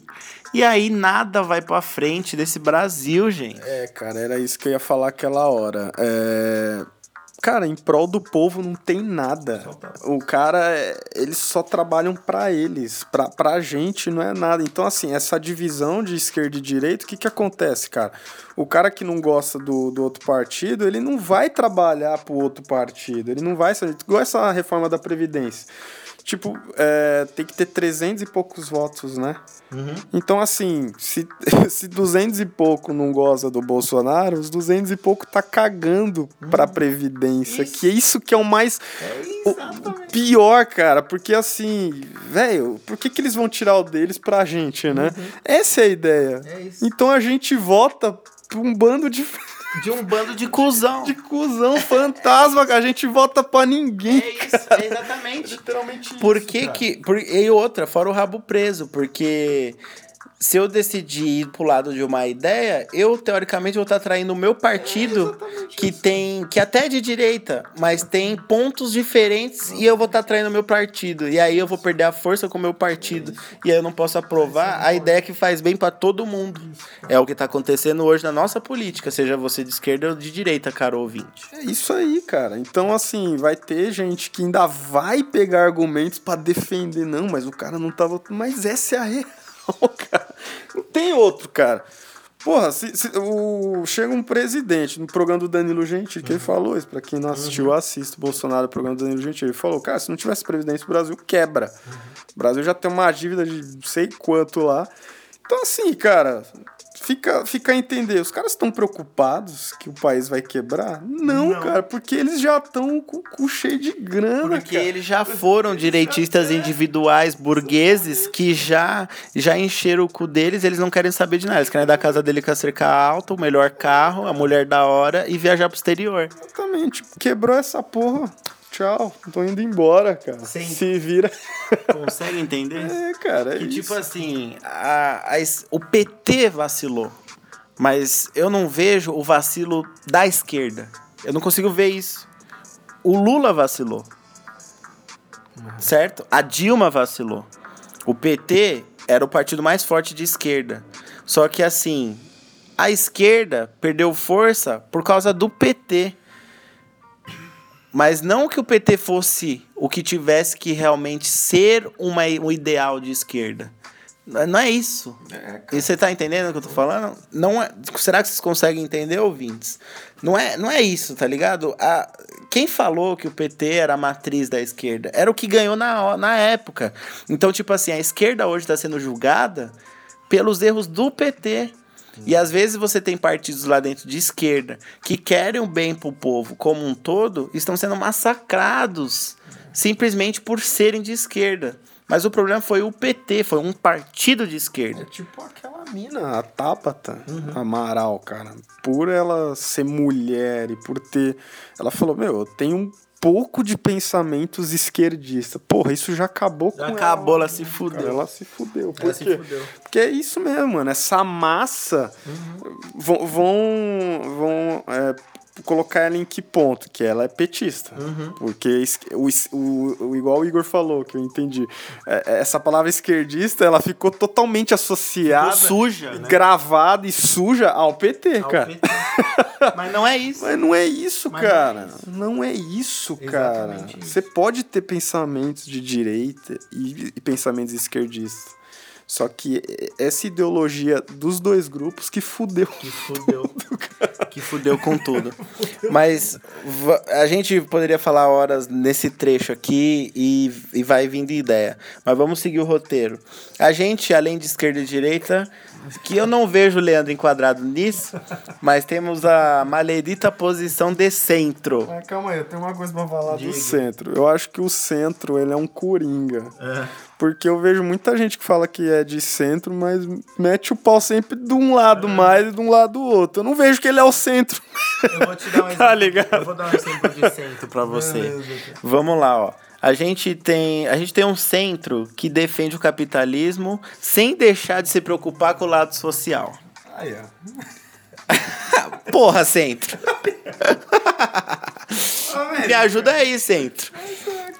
E aí nada vai pra frente desse Brasil, gente. É, cara, era isso que eu ia falar aquela hora. É... Cara, em prol do povo não tem nada. O cara, é, eles só trabalham pra eles. Pra, pra gente não é nada. Então, assim, essa divisão de esquerda e direita, o que que acontece, cara? O cara que não gosta do, do outro partido, ele não vai trabalhar pro outro partido. Ele não vai... Igual essa reforma da Previdência. Tipo, é, tem que ter 300 e poucos votos, né? Então, assim, se, se 200 e pouco não gosta do Bolsonaro, os 200 e pouco tá cagando pra Previdência. Que é isso que é o mais. o, o pior, cara. Porque, assim, velho, por que, que eles vão tirar o deles pra gente, né? Essa é a ideia. Então a gente vota pra um bando de. De um bando de cuzão. De cuzão fantasma, cara. A gente vota pra ninguém. É isso, é exatamente. Literalmente isso. Por que cara. que... Por, e outra, fora o rabo preso, porque... Se eu decidir ir pro lado de uma ideia, eu, teoricamente, vou estar traindo o meu partido, que tem. que até é de direita, mas tem pontos diferentes, e eu vou estar traindo o meu partido. E aí eu vou perder a força com o meu partido. E aí eu não posso aprovar a ideia que faz bem pra todo mundo. É o que tá acontecendo hoje na nossa política, seja você de esquerda ou de direita, caro ouvinte. É isso aí, cara. Então, assim, vai ter gente que ainda vai pegar argumentos pra defender. Não, mas o cara não tava. Mas essa é a real, cara. Não tem outro, cara. Porra, se, se- o, chega um presidente no programa do Danilo Gentili, que ele falou isso, pra quem não assistiu, assista o Bolsonaro, o programa do Danilo Gentili. Ele falou, cara, se não tivesse previdência, o Brasil quebra. O Brasil já tem uma dívida de não sei quanto lá. Então, assim, cara, fica, fica a entender. Os caras estão preocupados que o país vai quebrar? Não, cara, porque eles já estão com o cu cheio de grana, Porque cara. eles já foram direitistas individuais, burgueses, que já, já encheram o cu deles, eles não querem saber de nada. Eles querem dar a casa dele com a cerca alta, o melhor carro, a mulher da hora e viajar pro exterior. Exatamente. Quebrou essa porra. Tchau, tô indo embora, cara. Sim. Se vira. Consegue entender? É, cara, é Que isso. tipo assim, a, a o PT vacilou, mas eu não vejo o vacilo da esquerda. Eu não consigo ver isso. O Lula vacilou. Certo? A Dilma vacilou. O PT era o partido mais forte de esquerda. Só que assim, a esquerda perdeu força por causa do PT. Mas não que o PT fosse o que tivesse que realmente ser uma, um ideal de esquerda. Não não é isso. E você tá entendendo o que eu tô falando? Não é, será que vocês conseguem entender, ouvintes? Não é, não é isso, tá ligado? A, quem falou que o PT era a matriz da esquerda? Era o que ganhou na, na época. Então, tipo assim, a esquerda hoje está sendo julgada pelos erros do PT. E às vezes você tem partidos lá dentro de esquerda que querem o bem pro povo como um todo estão sendo massacrados simplesmente por serem de esquerda. Mas o problema foi o PT, foi um partido de esquerda. Tipo aquela mina, a Tabata Amaral, cara. Por ela ser mulher e por ter. Ela falou: Meu, eu tenho um pouco de pensamentos esquerdistas. Porra, isso já acabou Já com acabou, ela ela. se Cara, fudeu. ela se fudeu. Por Ela se quê? fudeu. Porque é isso mesmo, mano. Essa massa vão. vão, vão, é, colocar ela em que ponto? Que ela é petista. Uhum. Porque o, o, o, igual o Igor falou, que eu entendi. É, é, essa palavra esquerdista, ela ficou totalmente associada. Ficou suja. Né? Gravada e suja ao PT, ao cara. PT. Mas não é isso. Mas não é isso, Mas cara. Não é isso, não é isso cara. Você pode ter pensamentos de direita e, e pensamentos esquerdistas. Só que essa ideologia dos dois grupos que fudeu. Que fudeu. que fudeu com tudo. Mas a gente poderia falar horas nesse trecho aqui e, e vai vindo ideia. Mas vamos seguir o roteiro. A gente, além de esquerda e direita, que eu não vejo o Leandro enquadrado nisso, mas temos a maledita posição de centro. Mas calma aí, eu tenho uma coisa pra falar Diga. do centro. Eu acho que o centro, ele é um coringa. É. Porque eu vejo muita gente que fala que é de centro, mas mete o pau sempre de um lado é. mais e de um lado do outro. Eu não vejo que ele é o centro. Eu vou te dar um tá exemplo. tá ligado? Eu vou dar um exemplo de centro pra você. Beleza. Vamos lá, ó. A gente tem, a gente tem um centro que defende o capitalismo sem deixar de se preocupar com o lado social. Ah, é. Porra, centro. Me ajuda aí, centro.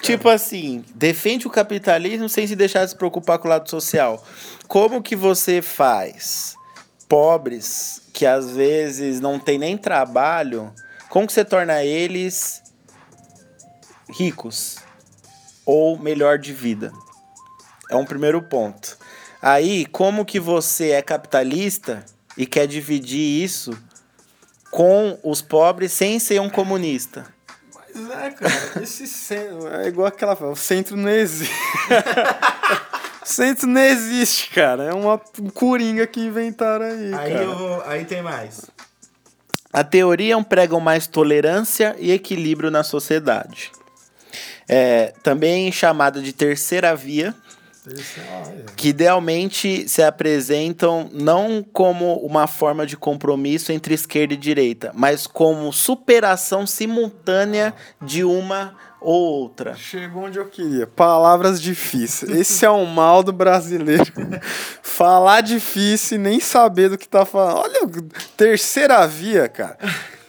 Tipo assim, defende o capitalismo sem se deixar de se preocupar com o lado social. Como que você faz pobres que às vezes não tem nem trabalho, como que você torna eles ricos? ou melhor de vida. É um primeiro ponto. Aí, como que você é capitalista e quer dividir isso com os pobres sem ser um comunista? Mas é, cara, esse centro é igual aquela. O centro não existe. o centro não existe, cara. É uma coringa que inventaram aí. Aí, cara. Eu vou, aí tem mais. A teoria pregam mais tolerância e equilíbrio na sociedade. É, também chamada de terceira via, que idealmente se apresentam não como uma forma de compromisso entre esquerda e direita, mas como superação simultânea de uma ou outra. Chegou onde eu queria. Palavras difíceis. Esse é o mal do brasileiro. Falar difícil e nem saber do que tá falando. Olha, terceira via, cara.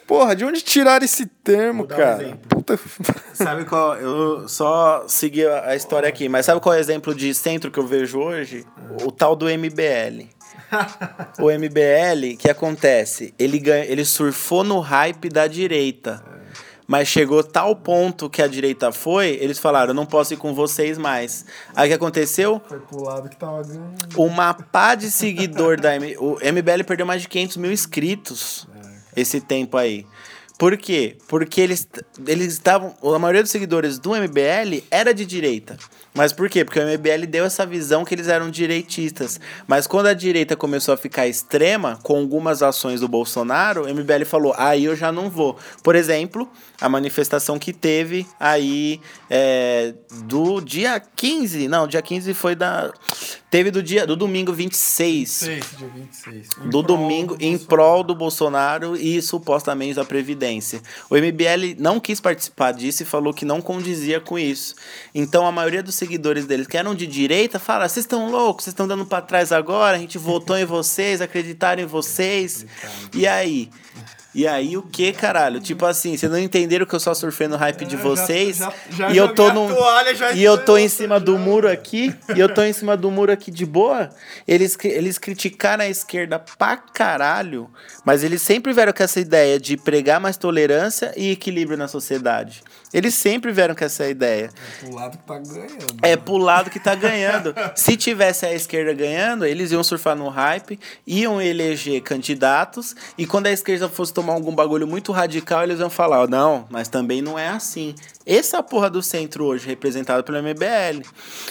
Porra, de onde tiraram esse termo, cara? Um Puta. Sabe qual. Eu só segui a história aqui, mas sabe qual é o exemplo de centro que eu vejo hoje? O tal do MBL. o MBL, que acontece? Ele, ganha, ele surfou no hype da direita. Mas chegou tal ponto que a direita foi, eles falaram, não posso ir com vocês mais. Aí o que aconteceu? Foi pro lado que tava ganhando. Uma pá de seguidor da M... O MBL perdeu mais de 500 mil inscritos esse tempo aí. Por quê? Porque eles eles estavam. A maioria dos seguidores do MBL era de direita. Mas por quê? Porque o MBL deu essa visão que eles eram direitistas. Mas quando a direita começou a ficar extrema, com algumas ações do Bolsonaro, o MBL falou: aí eu já não vou. Por exemplo, a manifestação que teve aí é, do dia 15. Não, dia 15 foi da. Teve do dia do domingo 26. 26 dia 26. Do domingo do em prol do Bolsonaro e supostamente da Previdência. O MBL não quis participar disso e falou que não condizia com isso. Então a maioria dos seguidores deles que eram de direita fala: vocês estão loucos, vocês estão dando para trás agora, a gente votou em vocês, acreditaram em vocês. E aí? E aí o que, caralho? Tipo assim, vocês não entenderam que eu só surfei no hype de é, vocês? Já, já, já e eu tô num toalha, E eu tô em cima do muro aqui, e eu tô em cima do muro aqui de boa. Eles eles criticaram a esquerda pra caralho, mas eles sempre vieram com essa ideia de pregar mais tolerância e equilíbrio na sociedade. Eles sempre vieram com essa ideia. É pro lado que tá ganhando. É pro lado que tá ganhando. Se tivesse a esquerda ganhando, eles iam surfar no hype, iam eleger candidatos, e quando a esquerda fosse tomar algum bagulho muito radical, eles iam falar: não, mas também não é assim. Essa é porra do centro hoje, representado pelo MBL.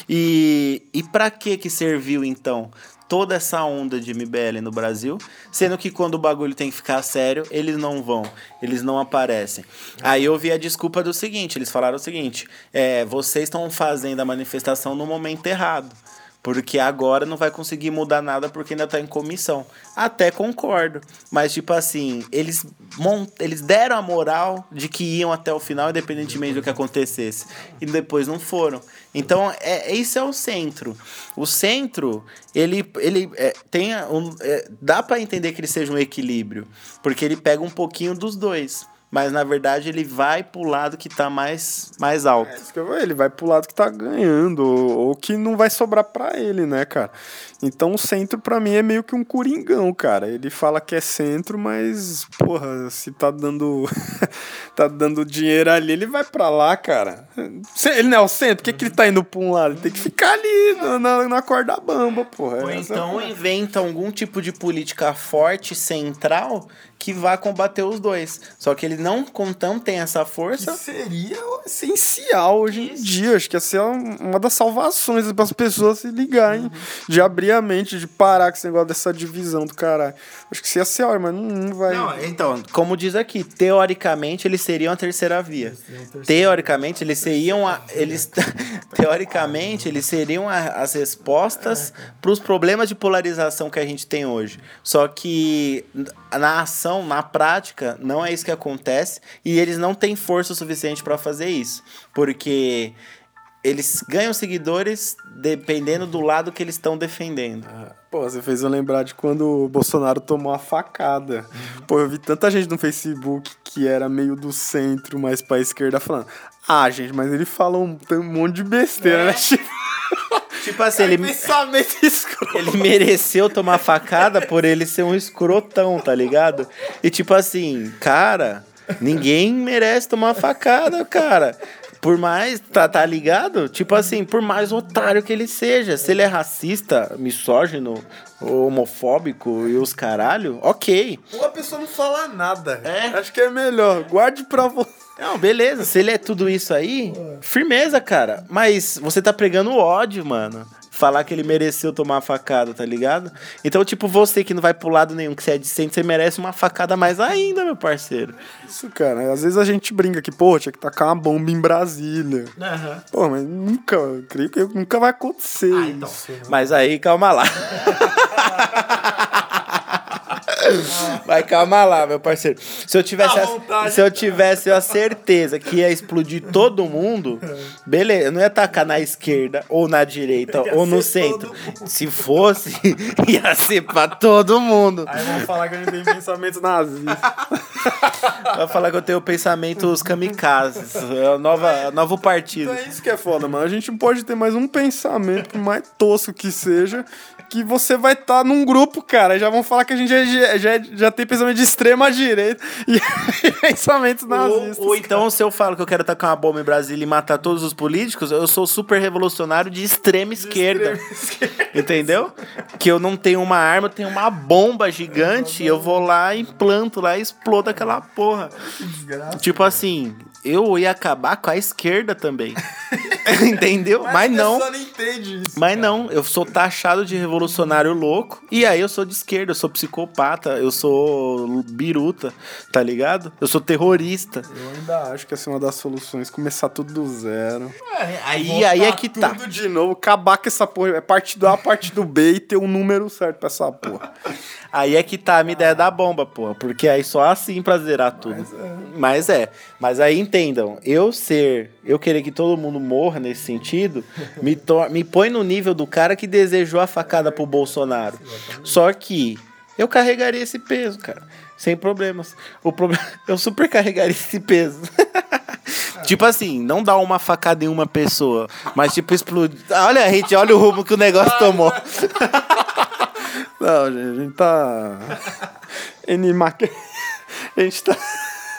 E, e pra que que serviu então? Toda essa onda de MBL no Brasil, sendo que quando o bagulho tem que ficar sério, eles não vão, eles não aparecem. Aí eu vi a desculpa do seguinte, eles falaram o seguinte, é, vocês estão fazendo a manifestação no momento errado. Porque agora não vai conseguir mudar nada porque ainda tá em comissão. Até concordo. Mas, tipo assim, eles, mont... eles deram a moral de que iam até o final, independentemente do que acontecesse. E depois não foram. Então, é, isso é o centro. O centro, ele, ele é, tem um, é, dá para entender que ele seja um equilíbrio. Porque ele pega um pouquinho dos dois. Mas na verdade ele vai pro lado que tá mais, mais alto. É ele vai pro lado que tá ganhando, ou, ou que não vai sobrar pra ele, né, cara? Então o centro pra mim é meio que um coringão, cara. Ele fala que é centro, mas, porra, se tá dando tá dando dinheiro ali, ele vai pra lá, cara. Ele não é o centro, por que, que ele tá indo pra um lado? Ele tem que ficar ali na, na corda bamba, porra. Ou então é... inventa algum tipo de política forte, central, que vá combater os dois. Só que ele não, não tem essa força. Que seria essencial hoje em dia. Acho que ia ser uma das salvações para as pessoas se ligarem, uhum. de abrir a mente, de parar com esse negócio dessa divisão do caralho. Acho que isso ia ser hora, mas não, não vai. Não, então, como diz aqui, teoricamente eles seriam a terceira via. Teoricamente eles seriam a, eles teoricamente eles seriam a, as respostas para os problemas de polarização que a gente tem hoje. Só que na ação, na prática, não é isso que acontece e eles não têm força suficiente para fazer isso, porque eles ganham seguidores dependendo do lado que eles estão defendendo. Ah, pô, você fez eu lembrar de quando o Bolsonaro tomou a facada. Pô, eu vi tanta gente no Facebook que era meio do centro, mais pra esquerda, falando: Ah, gente, mas ele fala um, um monte de besteira, né? é. né? Tipo assim, ele, ele mereceu tomar facada por ele ser um escrotão, tá ligado? E tipo assim, cara, ninguém merece tomar facada, cara. Por mais, tá, tá ligado? Tipo assim, por mais otário que ele seja, se ele é racista, misógino, homofóbico e os caralho, ok. Ou a pessoa não fala nada. É. Acho que é melhor. Guarde pra você. Não, beleza. Se ele é tudo isso aí, firmeza, cara. Mas você tá pregando ódio, mano. Falar que ele mereceu tomar uma facada, tá ligado? Então, tipo, você que não vai pro lado nenhum, que você é decente, você merece uma facada mais ainda, meu parceiro. Isso, cara. Às vezes a gente brinca que, pô, tinha que tacar uma bomba em Brasília. Uhum. Pô, mas nunca, creio que nunca vai acontecer ah, então. isso. Mas aí, calma lá. Mas calma lá, meu parceiro. Se eu tivesse, a, se eu tivesse a certeza que ia explodir todo mundo, beleza, eu não ia atacar na esquerda ou na direita ou no centro. Se fosse, ia ser pra todo mundo. Aí vão falar que a gente tem pensamentos nazistas. Vai falar que eu tenho pensamentos kamikazes. É nova, novo partido. Então é isso que é foda, mano. A gente pode ter mais um pensamento, por mais tosco que seja, que você vai estar tá num grupo, cara. Já vão falar que a gente já, já, já tem pensamento de extrema direita e pensamentos nazistas. Ou, ou então, se eu falo que eu quero tacar uma bomba em Brasília e matar todos os políticos, eu sou super revolucionário de extrema de esquerda. Extrema esquerda. Entendeu? que eu não tenho uma arma, eu tenho uma bomba gigante, eu vou lá, implanto lá e explodo aquela porra. Tipo assim, eu ia acabar com a esquerda também. Entendeu? Mas, Mas não. não entende isso, Mas cara. não, eu sou taxado de revolucionário louco. E aí eu sou de esquerda, eu sou psicopata, eu sou biruta, tá ligado? Eu sou terrorista. Eu ainda acho que essa é uma das soluções, começar tudo do zero. É, aí, aí é que tá. Tudo de novo, acabar com essa porra. É partido A, partido B e ter um número certo pra essa porra. Aí é que tá a minha ideia da bomba, porra. Porque aí só assim pra zerar tudo. Mas é. Mas, é. Mas aí entendam, eu ser, eu querer que todo mundo morra nesse sentido, me, me põe no nível do cara que desejou a facada pro Bolsonaro. Só que eu carregaria esse peso, cara. Sem problemas. O problema. Eu super carregaria esse peso. tipo assim, não dá uma facada em uma pessoa, mas tipo explodir. Olha, gente, olha o rumo que o negócio tomou. Não, gente, a gente tá. Enigma... A gente tá.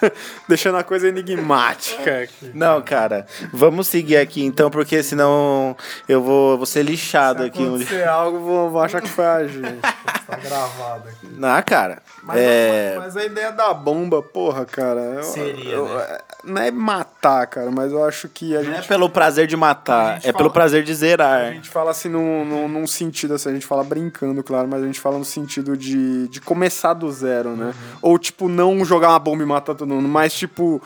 Deixando a coisa enigmática aqui. Não, cara, vamos seguir aqui então, porque senão eu vou, vou ser lixado Se aqui. Se acontecer algo, vou, vou achar que foi a gente. Tá gravado aqui. Não, cara. Mas, é... mas, a ideia da bomba, porra, cara. Eu, Seria, eu, né? É, não é matar, cara, mas eu acho que a não gente. Não é pelo prazer de matar, é fala, pelo prazer de zerar. A gente fala assim num, num, num, sentido, assim, a gente fala brincando, claro, mas a gente fala no sentido de, de começar do zero, né? Uhum. Ou, tipo, não jogar uma bomba e matar todo mundo, mas, tipo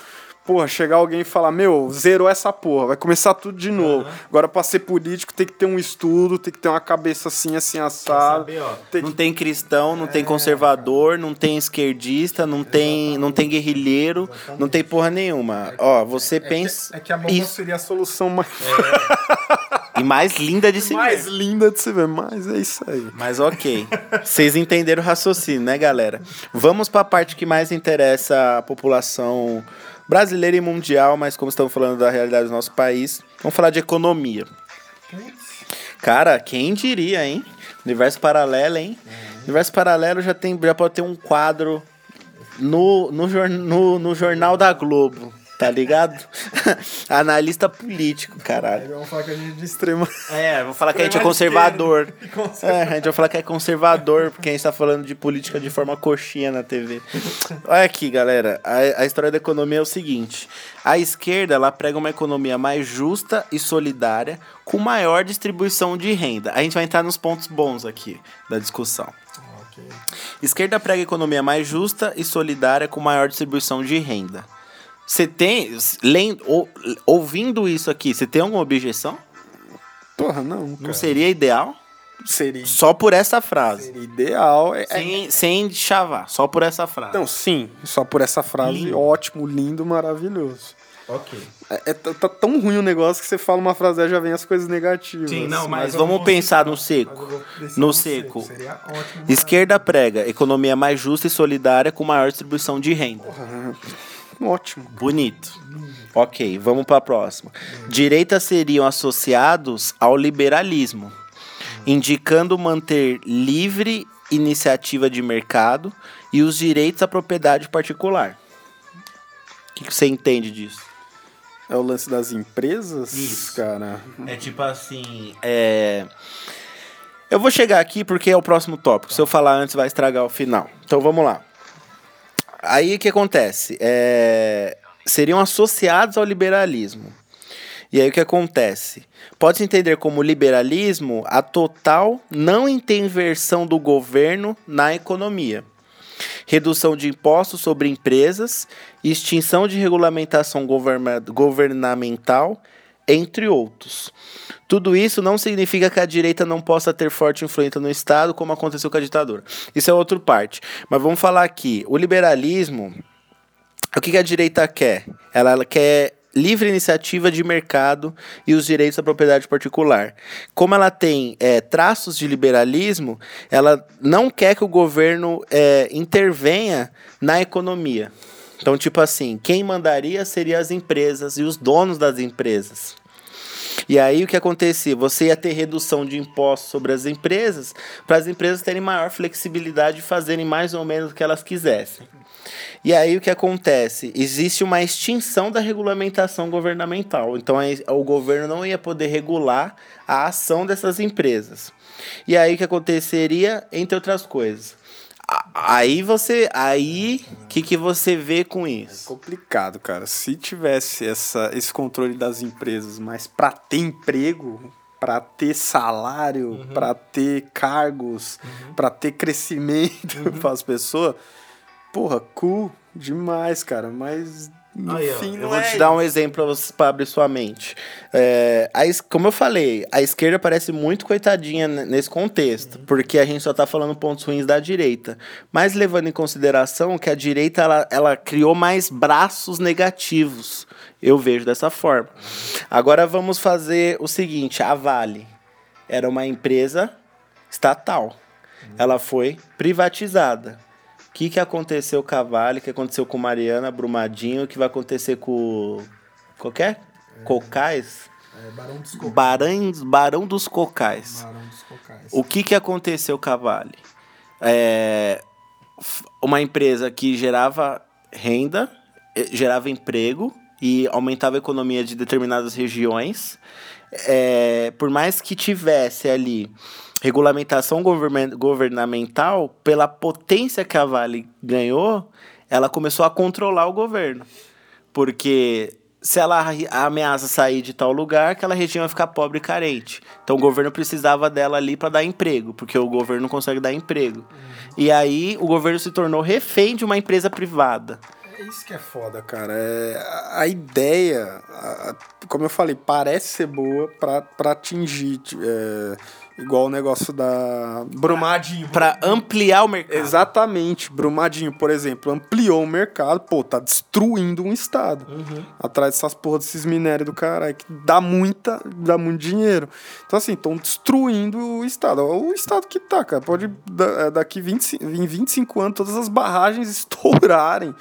porra, chegar alguém e falar, meu, zerou essa porra, vai começar tudo de novo. Uhum. Agora, pra ser político, tem que ter um estudo, tem que ter uma cabeça assim, assim, assado. Saber, tem não que... tem cristão, não é... tem conservador, não tem esquerdista, não tem, não tem guerrilheiro, Exatamente. não tem porra nenhuma. É, Ó, você é pensa. Que, é que a bomba Isso. seria a solução mais. É. E mais linda de se mais ver. linda de se ver, mas é isso aí. Mas ok. Vocês entenderam o raciocínio, né, galera? Vamos para a parte que mais interessa a população brasileira e mundial, mas como estamos falando da realidade do nosso país, vamos falar de economia. Cara, quem diria, hein? Universo paralelo, hein? Universo paralelo já, tem, já pode ter um quadro no, no, no, no Jornal da Globo, tá ligado? Analista político, caralho. Vamos falar que a gente é de extrema. É, vou falar que a gente é conservador. É, a gente vai falar que é conservador, porque a gente tá falando de política de forma coxinha na TV. Olha aqui, galera. A, a história da economia é o seguinte: a esquerda ela prega uma economia mais justa e solidária, com maior distribuição de renda. A gente vai entrar nos pontos bons aqui da discussão. Esquerda prega economia mais justa e solidária com maior distribuição de renda. Você tem, lendo, ou- ouvindo isso aqui, você tem alguma objeção? Porra, não. Não cara. seria ideal? seria, Só por essa frase. seria ideal. É, é- Sem, sem chavar, só por essa frase. Não, sim, só por essa frase, Lindo. ótimo, lindo, maravilhoso. ok. É, é- tá, tá tão ruim o negócio que você fala uma frase e já vem as coisas negativas. Mas vamos pensar no seco. No seco. Esquerda prega economia mais justa e solidária com maior distribuição de renda. Ótimo. Bonito. Ok, vamos para a próxima. Direita seriam associados ao liberalismo, indicando manter livre iniciativa de mercado e os direitos à propriedade particular. O que que você entende disso? É o lance das empresas, Isso. cara. É tipo assim. É. Eu vou chegar aqui porque é o próximo tópico. Se eu falar antes, vai estragar o final. Então vamos lá. Aí o que acontece? É, Seriam associados ao liberalismo. E aí o que acontece? Pode-se entender como liberalismo a total não intervenção do governo na economia. Redução de impostos sobre empresas, extinção de regulamentação governa- governamental, entre outros. Tudo isso não significa que a direita não possa ter forte influência no Estado, como aconteceu com a ditadura. Isso é outra parte. Mas vamos falar aqui. O liberalismo, o que, a direita quer? Ela, quer livre iniciativa de mercado e os direitos à propriedade particular. Como ela tem é, traços de liberalismo, ela não quer que o governo é, intervenha na economia. Então, tipo assim, quem mandaria seria as empresas e os donos das empresas. E aí o que acontecia? Você ia ter redução de impostos sobre as empresas, para as empresas terem maior flexibilidade de fazerem mais ou menos o que elas quisessem. E aí o que acontece? Existe uma extinção da regulamentação governamental. Então o governo não ia poder regular a ação dessas empresas. E aí o que aconteceria, entre outras coisas? Aí você, aí o que, que você vê com isso? Complicado, cara. Se tivesse essa, esse controle das empresas, mas pra ter emprego, pra ter salário, pra ter cargos, pra ter crescimento para as pessoas, porra, cool demais, cara. Mas Eu vou é te dar um exemplo pra abrir sua mente. É, a como eu falei, a esquerda parece muito coitadinha nesse contexto, porque a gente só tá falando pontos ruins da direita. Mas levando em consideração que a direita ela, ela criou mais braços negativos. Eu vejo dessa forma. Agora vamos fazer o seguinte: a Vale era uma empresa estatal. Ela foi privatizada. O que, que aconteceu com a Vale, o que aconteceu com Mariana, Brumadinho, o que vai acontecer com. Qualquer? Cocais? É, Barão dos Cocais. Barães, Barão dos Cocais. Barão dos Cocais. O que, que aconteceu com a Vale? É, uma empresa que gerava renda, eh, gerava emprego e aumentava a economia de determinadas regiões. É, por mais que tivesse ali regulamentação governa- governamental, pela potência que a Vale ganhou, ela começou a controlar o governo. Porque se ela ameaça sair de tal lugar, aquela região vai ficar pobre e carente. Então o governo precisava dela ali para dar emprego, porque o governo não consegue dar emprego. E aí o governo se tornou refém de uma empresa privada. É isso que é foda, cara. É, a- ideia, a- como eu falei, parece ser boa pra atingir é, Igual o negócio da Brumadinho. Pra ampliar o mercado. Exatamente. Brumadinho, por exemplo, ampliou o mercado, pô, tá destruindo um estado. Atrás dessas porra desses minérios do caralho, que dá muita, dá muito dinheiro. Então, assim, estão destruindo o estado. O estado que tá, cara. Pode, é, daqui 25, em 25 anos, todas as barragens estourarem.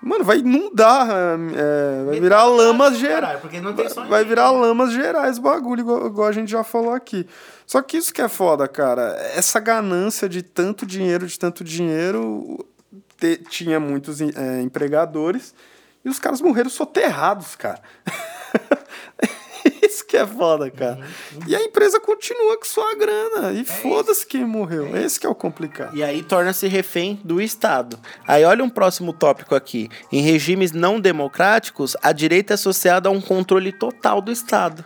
Mano, vai inundar, é, vai virar lamas gerais. Caralho, porque não tem só Vai virar lamas gerais o bagulho, igual, igual a gente já falou aqui. Só que isso que é foda, cara. Essa ganância de tanto dinheiro, de tanto dinheiro, te- tinha muitos é, empregadores e os caras morreram soterrados, cara. Isso que é foda, cara. E a empresa continua com sua grana. E foda-se quem morreu. Esse que é o complicado. E aí torna-se refém do Estado. Aí olha um próximo tópico aqui. Em regimes não democráticos, a direita é associada a um controle total do Estado.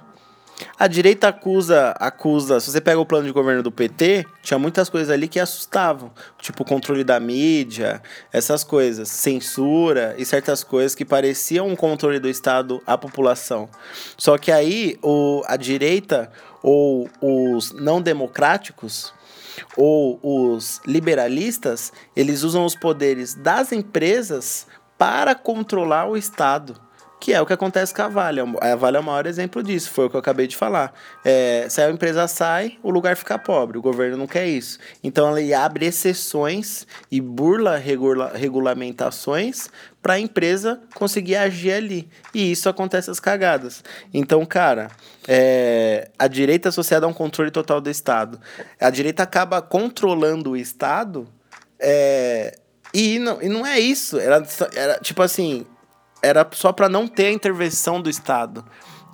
A direita acusa, acusa. Se você pega o plano de governo do PT, tinha muitas coisas ali que assustavam, tipo controle da mídia, essas coisas, censura e certas coisas que pareciam um controle do Estado à população. Só que aí o, a direita ou os não democráticos ou os liberalistas, eles usam os poderes das empresas para controlar o Estado. Que é o que acontece com a Vale. A Vale é o maior exemplo disso, foi o que eu acabei de falar. É, se a empresa sai, o lugar fica pobre. O governo não quer isso. Então ele abre exceções e burla regula regulamentações para a empresa conseguir agir ali. E isso acontece as cagadas. Então, cara, é, a direita associada a um controle total do Estado. A direita acaba controlando o Estado. é, e, não, e não é isso. Só- era tipo assim, era só para não ter a intervenção do Estado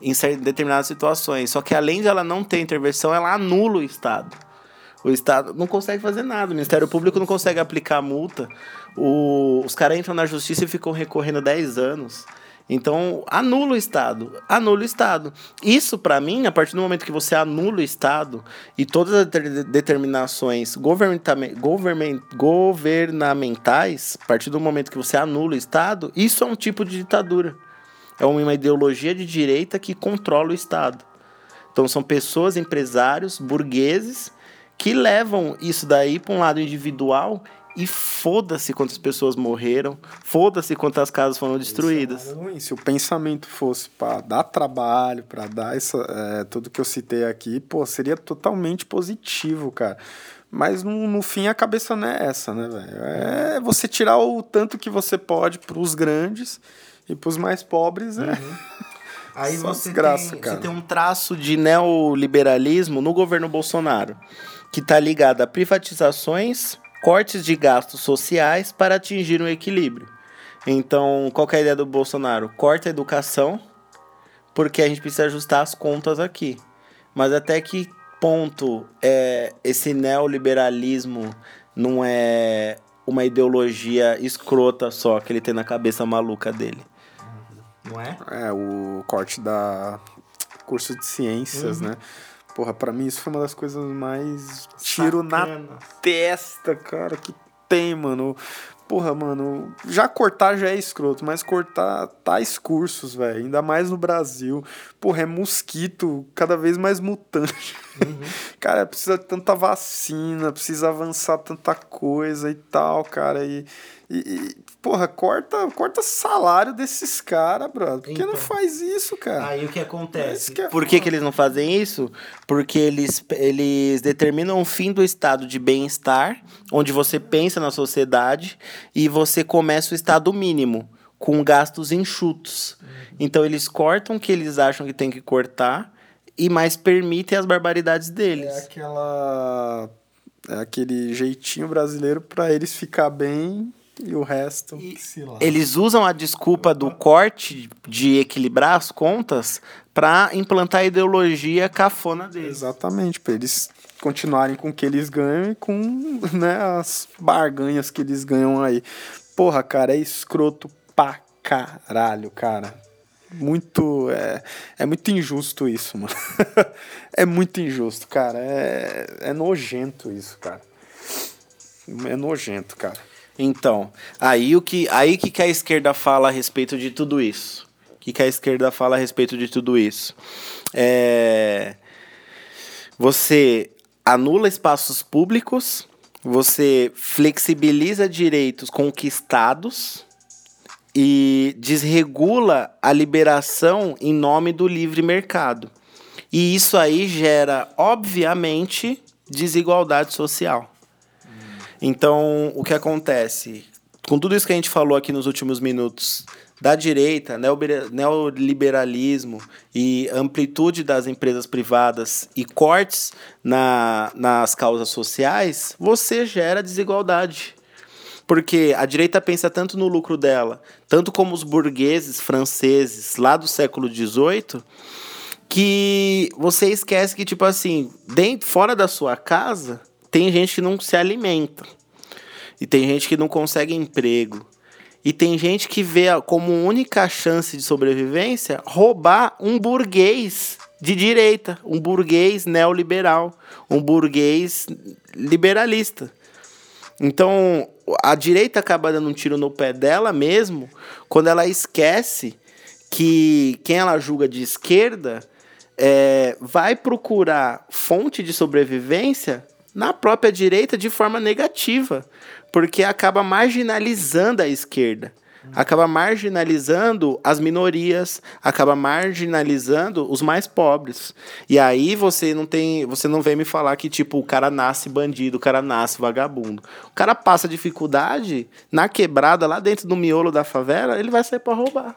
em determinadas situações. Só que além de ela não ter intervenção, ela anula o Estado. O Estado não consegue fazer nada. O Ministério Público não consegue aplicar multa. O- os caras entram na justiça e ficam recorrendo 10 anos. Então, anula o Estado. Anula o Estado. Isso, para mim, a partir do momento que você anula o Estado e todas as deter- determinações governamentais, a partir do momento que você anula o Estado, isso é um tipo de ditadura. É uma ideologia de direita que controla o Estado. Então são pessoas, empresários, burgueses, que levam isso daí para um lado individual e foda-se quantas pessoas morreram, foda-se quantas casas foram destruídas. Isso é ruim. Se o pensamento fosse para dar trabalho, para dar essa, é, tudo que eu citei aqui, pô, seria totalmente positivo, cara. Mas no, no fim a cabeça não é essa, né, velho? É você tirar o tanto que você pode para os grandes e para os mais pobres, é. Aí Só você, desgraça, tem, cara. você tem um traço de neoliberalismo no governo Bolsonaro, que está ligado a privatizações, cortes de gastos sociais para atingir um equilíbrio. Então, qual que é a ideia do Bolsonaro? Corta a educação, porque a gente precisa ajustar as contas aqui. Mas até que ponto é, esse neoliberalismo não é uma ideologia escrota só que ele tem na cabeça maluca dele? Não é? É, o corte da curso de ciências, né? Porra, pra mim isso foi uma das coisas mais tiro na testa, cara, que tem, mano. Porra, mano, já cortar já é escroto, mas cortar tais cursos, velho, ainda mais no Brasil. Porra, é mosquito cada vez mais mutante. cara, precisa de tanta vacina, precisa avançar tanta coisa e tal, cara. E, e, e, porra, corta, corta salário desses caras, brother. Por que não Então. faz isso, cara? Aí o que acontece? Que é Por que, que eles não fazem isso? Porque eles, eles determinam o fim do estado de bem-estar, onde você pensa na sociedade e você começa o estado mínimo, com gastos enxutos. Então eles cortam o que eles acham que tem que cortar e mais permitem as barbaridades deles. É aquela. É aquele jeitinho brasileiro pra eles ficar bem e o resto E- se lá. Eles usam a desculpa do corte de equilibrar as contas para implantar a ideologia cafona deles. Exatamente, pra eles continuarem com o que eles ganham e com né, as barganhas que eles ganham aí. Porra, cara, é escroto pra caralho, cara. Muito. É, é muito injusto isso, mano. é muito injusto, cara. É, é nojento isso, cara. É nojento, cara. Então, aí o que, aí que, que a esquerda fala a respeito de tudo isso? O que, que a esquerda fala a respeito de tudo isso? É, você anula espaços públicos, você flexibiliza direitos conquistados e desregula a liberação em nome do livre mercado. E isso aí gera, obviamente, desigualdade social. Então, o que acontece? Com tudo isso que a gente falou aqui nos últimos minutos, da direita, neoliberalismo e amplitude das empresas privadas e cortes na, nas causas sociais, você gera desigualdade. Porque a direita pensa tanto no lucro dela, tanto como os burgueses franceses lá do século XVIII, que você esquece que, tipo assim, dentro, fora da sua casa, tem gente que não se alimenta. E tem gente que não consegue emprego. E tem gente que vê como única chance de sobrevivência roubar um burguês de direita, um burguês neoliberal, um burguês liberalista. Então, a direita acaba dando um tiro no pé dela mesmo quando ela esquece que quem ela julga de esquerda é, vai procurar fonte de sobrevivência na própria direita de forma negativa, porque acaba marginalizando a esquerda, acaba marginalizando as minorias, acaba marginalizando os mais pobres. E aí você não tem, você não vem me falar que tipo o cara nasce bandido, o cara nasce vagabundo. O cara passa dificuldade na quebrada lá dentro do miolo da favela, ele vai sair para roubar.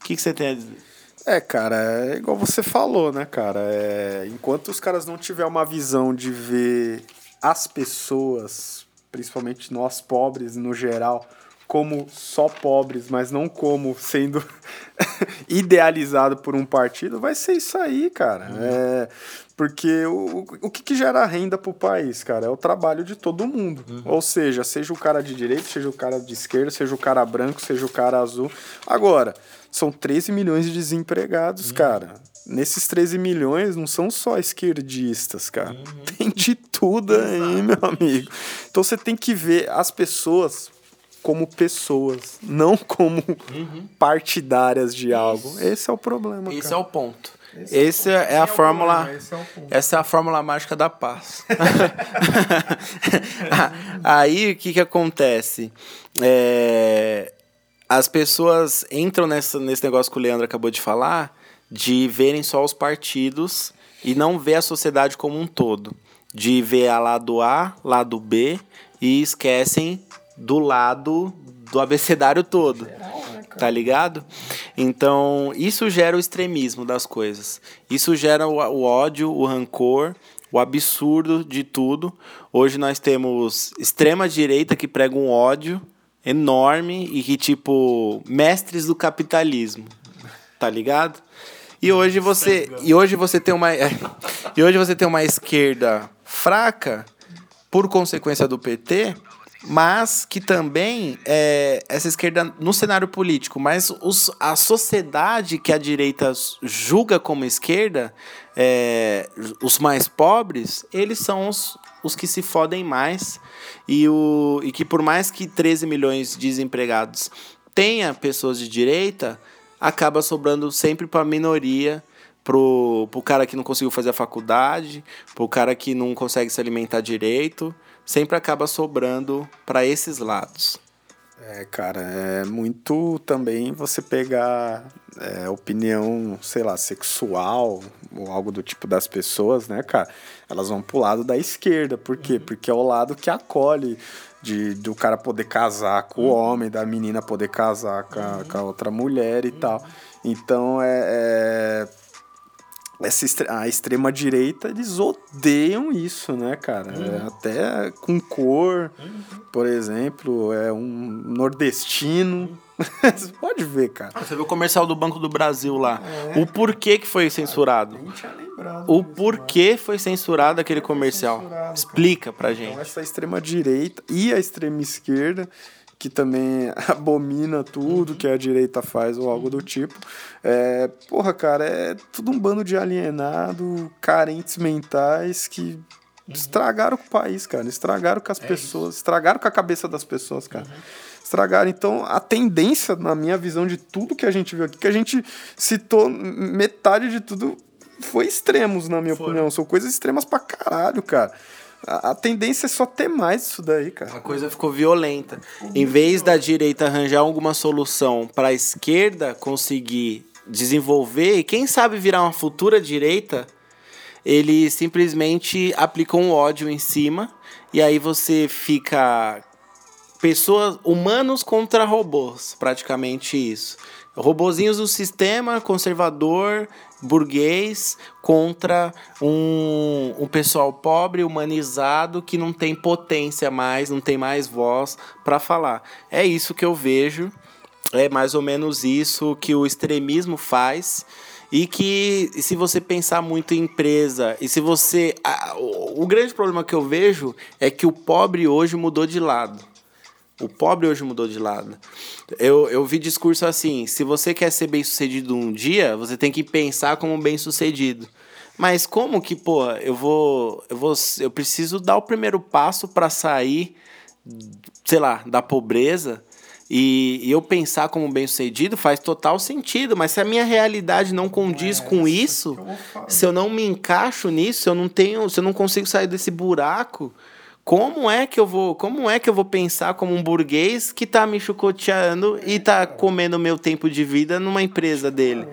O que, que você tem a dizer? É, cara, é igual você falou, né, cara? É, enquanto os caras não tiver uma visão de ver as pessoas, principalmente nós pobres no geral, como só pobres, mas não como sendo idealizado por um partido, vai ser isso aí, cara. Uhum. É, porque o, o que, que gera renda para o país, cara? É o trabalho de todo mundo. Uhum. Ou seja, seja o cara de direita, seja o cara de esquerda, seja o cara branco, seja o cara azul. Agora, são 13 milhões de desempregados, uhum. cara. Nesses 13 milhões não são só esquerdistas, cara. Uhum. Tem de tudo aí, meu amigo. Então você tem que ver as pessoas como pessoas, não como uhum. partidárias de algo. Esse é o problema. Esse cara. é o ponto. Esse, Esse é, é, a fórmula. É essa é a fórmula mágica da paz. Aí o que, que acontece? É, as pessoas entram nessa, nesse negócio que o Leandro acabou de falar, de verem só os partidos e não ver a sociedade como um todo. De ver a lado A, lado B e esquecem do lado do abecedário todo. Tá ligado? Então, isso gera o extremismo das coisas. Isso gera o, o ódio, o rancor, o absurdo de tudo. Hoje nós temos extrema direita que prega um ódio enorme e que, tipo, mestres do capitalismo. Tá ligado? E hoje você, e hoje você tem uma e hoje você tem uma esquerda fraca por consequência do PT, mas que também é essa esquerda no cenário político, mas os, a sociedade que a direita julga como esquerda, é, os mais pobres, eles são os, os que se fodem mais. E, o, e que por mais que 13 milhões de desempregados tenha pessoas de direita, acaba sobrando sempre para a minoria, pro, pro cara que não conseguiu fazer a faculdade, pro cara que não consegue se alimentar direito, sempre acaba sobrando para esses lados. É, cara, é muito também você pegar é, opinião, sei lá, sexual ou algo do tipo das pessoas, né, cara? Elas vão pro lado da esquerda. Por quê? Uhum. Porque é o lado que acolhe de do cara poder casar com o uhum. homem, da menina poder casar com a, com a outra mulher e tal. Então é, é essa a extrema direita eles odeiam isso, né, cara? Uhum. É, até com cor, uhum. por exemplo, é um nordestino. Você pode ver, cara. Você viu o comercial do Banco do Brasil lá. É. O porquê que foi censurado? O porquê foi censurado aquele comercial? Censurado, Explica pra gente. Então, essa extrema direita e a extrema esquerda que também abomina tudo uhum. que a direita faz ou algo do tipo. É, porra, cara, é tudo um bando de alienado, carentes mentais que uhum. estragaram com o país, cara. Estragaram com as é pessoas, isso. estragaram com a cabeça das pessoas, cara. Uhum. Estragaram. Então, a tendência, na minha visão de tudo que a gente viu aqui, que a gente citou metade de tudo foi extremos, na minha Foram. opinião. São coisas extremas pra caralho, cara. A, a tendência é só ter mais disso daí, cara. A coisa ficou violenta. Em vez da direita arranjar alguma solução para a esquerda conseguir desenvolver e quem sabe virar uma futura direita, ele simplesmente aplicou um ódio em cima e aí você fica pessoas humanos contra robôs, praticamente isso. Robozinhos do sistema conservador, burguês, contra um, um pessoal pobre, humanizado, que não tem potência mais, não tem mais voz para falar. É isso que eu vejo, é mais ou menos isso que o extremismo faz. E que se você pensar muito em empresa, e se você. a- o, o grande problema que eu vejo é que o pobre hoje mudou de lado. O pobre hoje mudou de lado. Eu, eu vi discurso assim: se você quer ser bem sucedido um dia, você tem que pensar como bem sucedido. Mas como que, pô, eu vou. Eu vou. Eu preciso dar o primeiro passo para sair, sei lá, da pobreza. E, e eu pensar como bem sucedido faz total sentido, mas se a minha realidade não condiz com isso, se eu não me encaixo nisso, se eu não tenho, se eu não consigo sair desse buraco, como é que eu vou, como é que eu vou pensar como um burguês que tá me chicoteando e tá comendo meu tempo de vida numa empresa dele?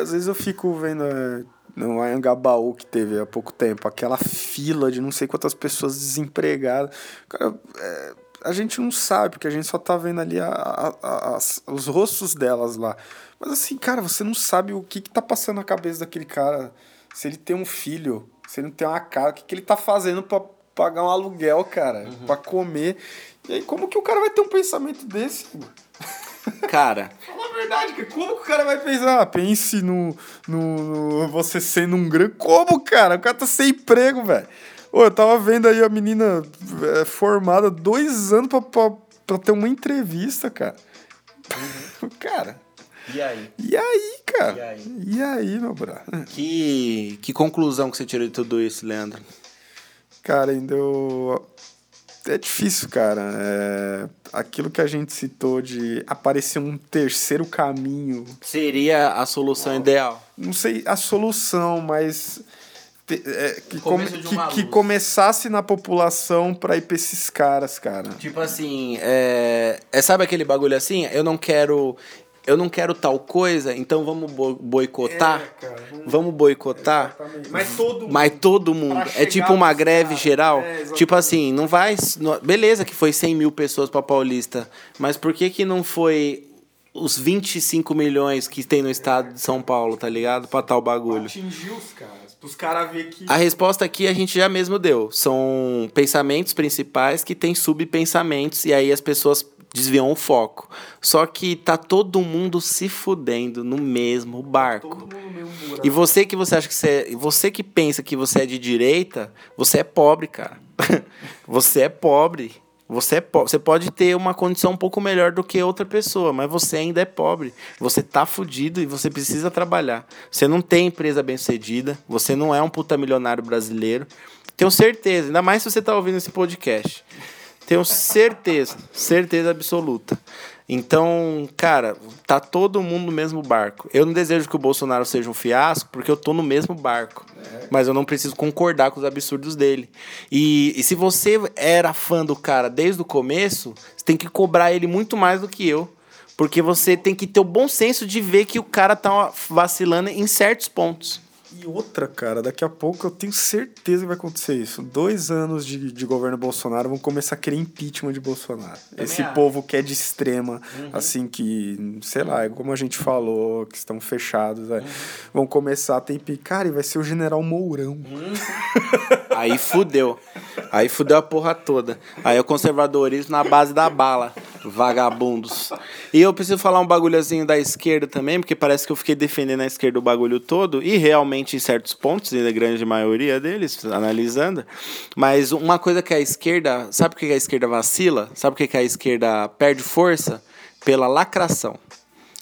Às vezes eu fico vendo é, no Anhangabaú que teve há pouco tempo, aquela fila de não sei quantas pessoas desempregadas. Cara, é, a gente não sabe, porque a gente só tá vendo ali a, a- a- os rostos delas lá. Mas assim, cara, você não sabe o que, que tá passando na cabeça daquele cara. Se ele tem um filho, se ele não tem uma casa, o que, que ele tá fazendo pra pagar um aluguel, cara, pra comer. E aí, como que o cara vai ter um pensamento desse? mano? Cara, Fala a verdade, cara. Como que o cara vai pensar? Ah, pense no, no, no- Você sendo um grande. Como, cara? O cara tá sem emprego, velho. Ô, eu tava vendo aí a menina é, formada dois anos pra, pra, pra ter uma entrevista, cara. cara. e aí? E aí, cara? E aí? E aí, meu brother? Que, que conclusão que você tirou de tudo isso, Leandro? Cara, ainda eu... É difícil, cara. É... Aquilo que a gente citou de aparecer um terceiro caminho Seria a solução ideal? não sei a solução, mas te- é, que, come- que, que começasse na população pra ir pra esses caras, cara. Tipo assim, é, é sabe aquele bagulho assim? Eu não quero eu não quero tal coisa, então vamos bo- boicotar? É, cara, vamos- vamos boicotar? Exatamente. Mas todo mundo. Mas todo mundo. É tipo uma greve caras. geral. É, tipo assim, não vai. não- beleza que foi 100 mil pessoas pra Paulista. Mas por que que não foi os 25 milhões que tem no estado de São Paulo, tá ligado? Pra tal bagulho. Atingir os caras. Os caras verem que. A resposta aqui a gente já mesmo deu. São pensamentos principais que tem subpensamentos e aí as pessoas desviam o foco. Só que tá todo mundo se fudendo no mesmo barco. Todo mundo no. E você que você acha que você é, você que pensa que você é de direita, você é pobre, cara. você é pobre. Você é pobre. Você pode ter uma condição um pouco melhor do que outra pessoa, mas você ainda é pobre. Você tá fudido e você precisa trabalhar. Você não tem empresa bem-sucedida, você não é um puta milionário brasileiro. Tenho certeza, ainda mais se você tá ouvindo esse podcast. Tenho certeza, certeza absoluta. Então, cara, tá todo mundo no mesmo barco. Eu não desejo que o Bolsonaro seja um fiasco, porque eu tô no mesmo barco. Mas eu não preciso concordar com os absurdos dele. E, e se você era fã do cara desde o começo, você tem que cobrar ele muito mais do que eu. Porque você tem que ter o bom senso de ver que o cara tá vacilando em certos pontos. E outra, cara, daqui a pouco eu tenho certeza que vai acontecer isso. Dois anos de, de governo Bolsonaro vão começar a querer impeachment de Bolsonaro. Esse acho. povo que é de extrema, assim, que, sei lá, é como a gente falou, que estão fechados, né? vão começar a ter impeachment. Cara, e vai ser o general Mourão. Aí fudeu. Aí fudeu a porra toda. Aí é o conservadorismo na base da bala. Vagabundos. E eu preciso falar um bagulhozinho da esquerda também, porque parece que eu fiquei defendendo a esquerda o bagulho todo, e realmente em certos pontos, e na grande maioria deles, analisando. Mas uma coisa que a esquerda. Sabe por que a esquerda vacila? Sabe por que a esquerda perde força? Pela lacração.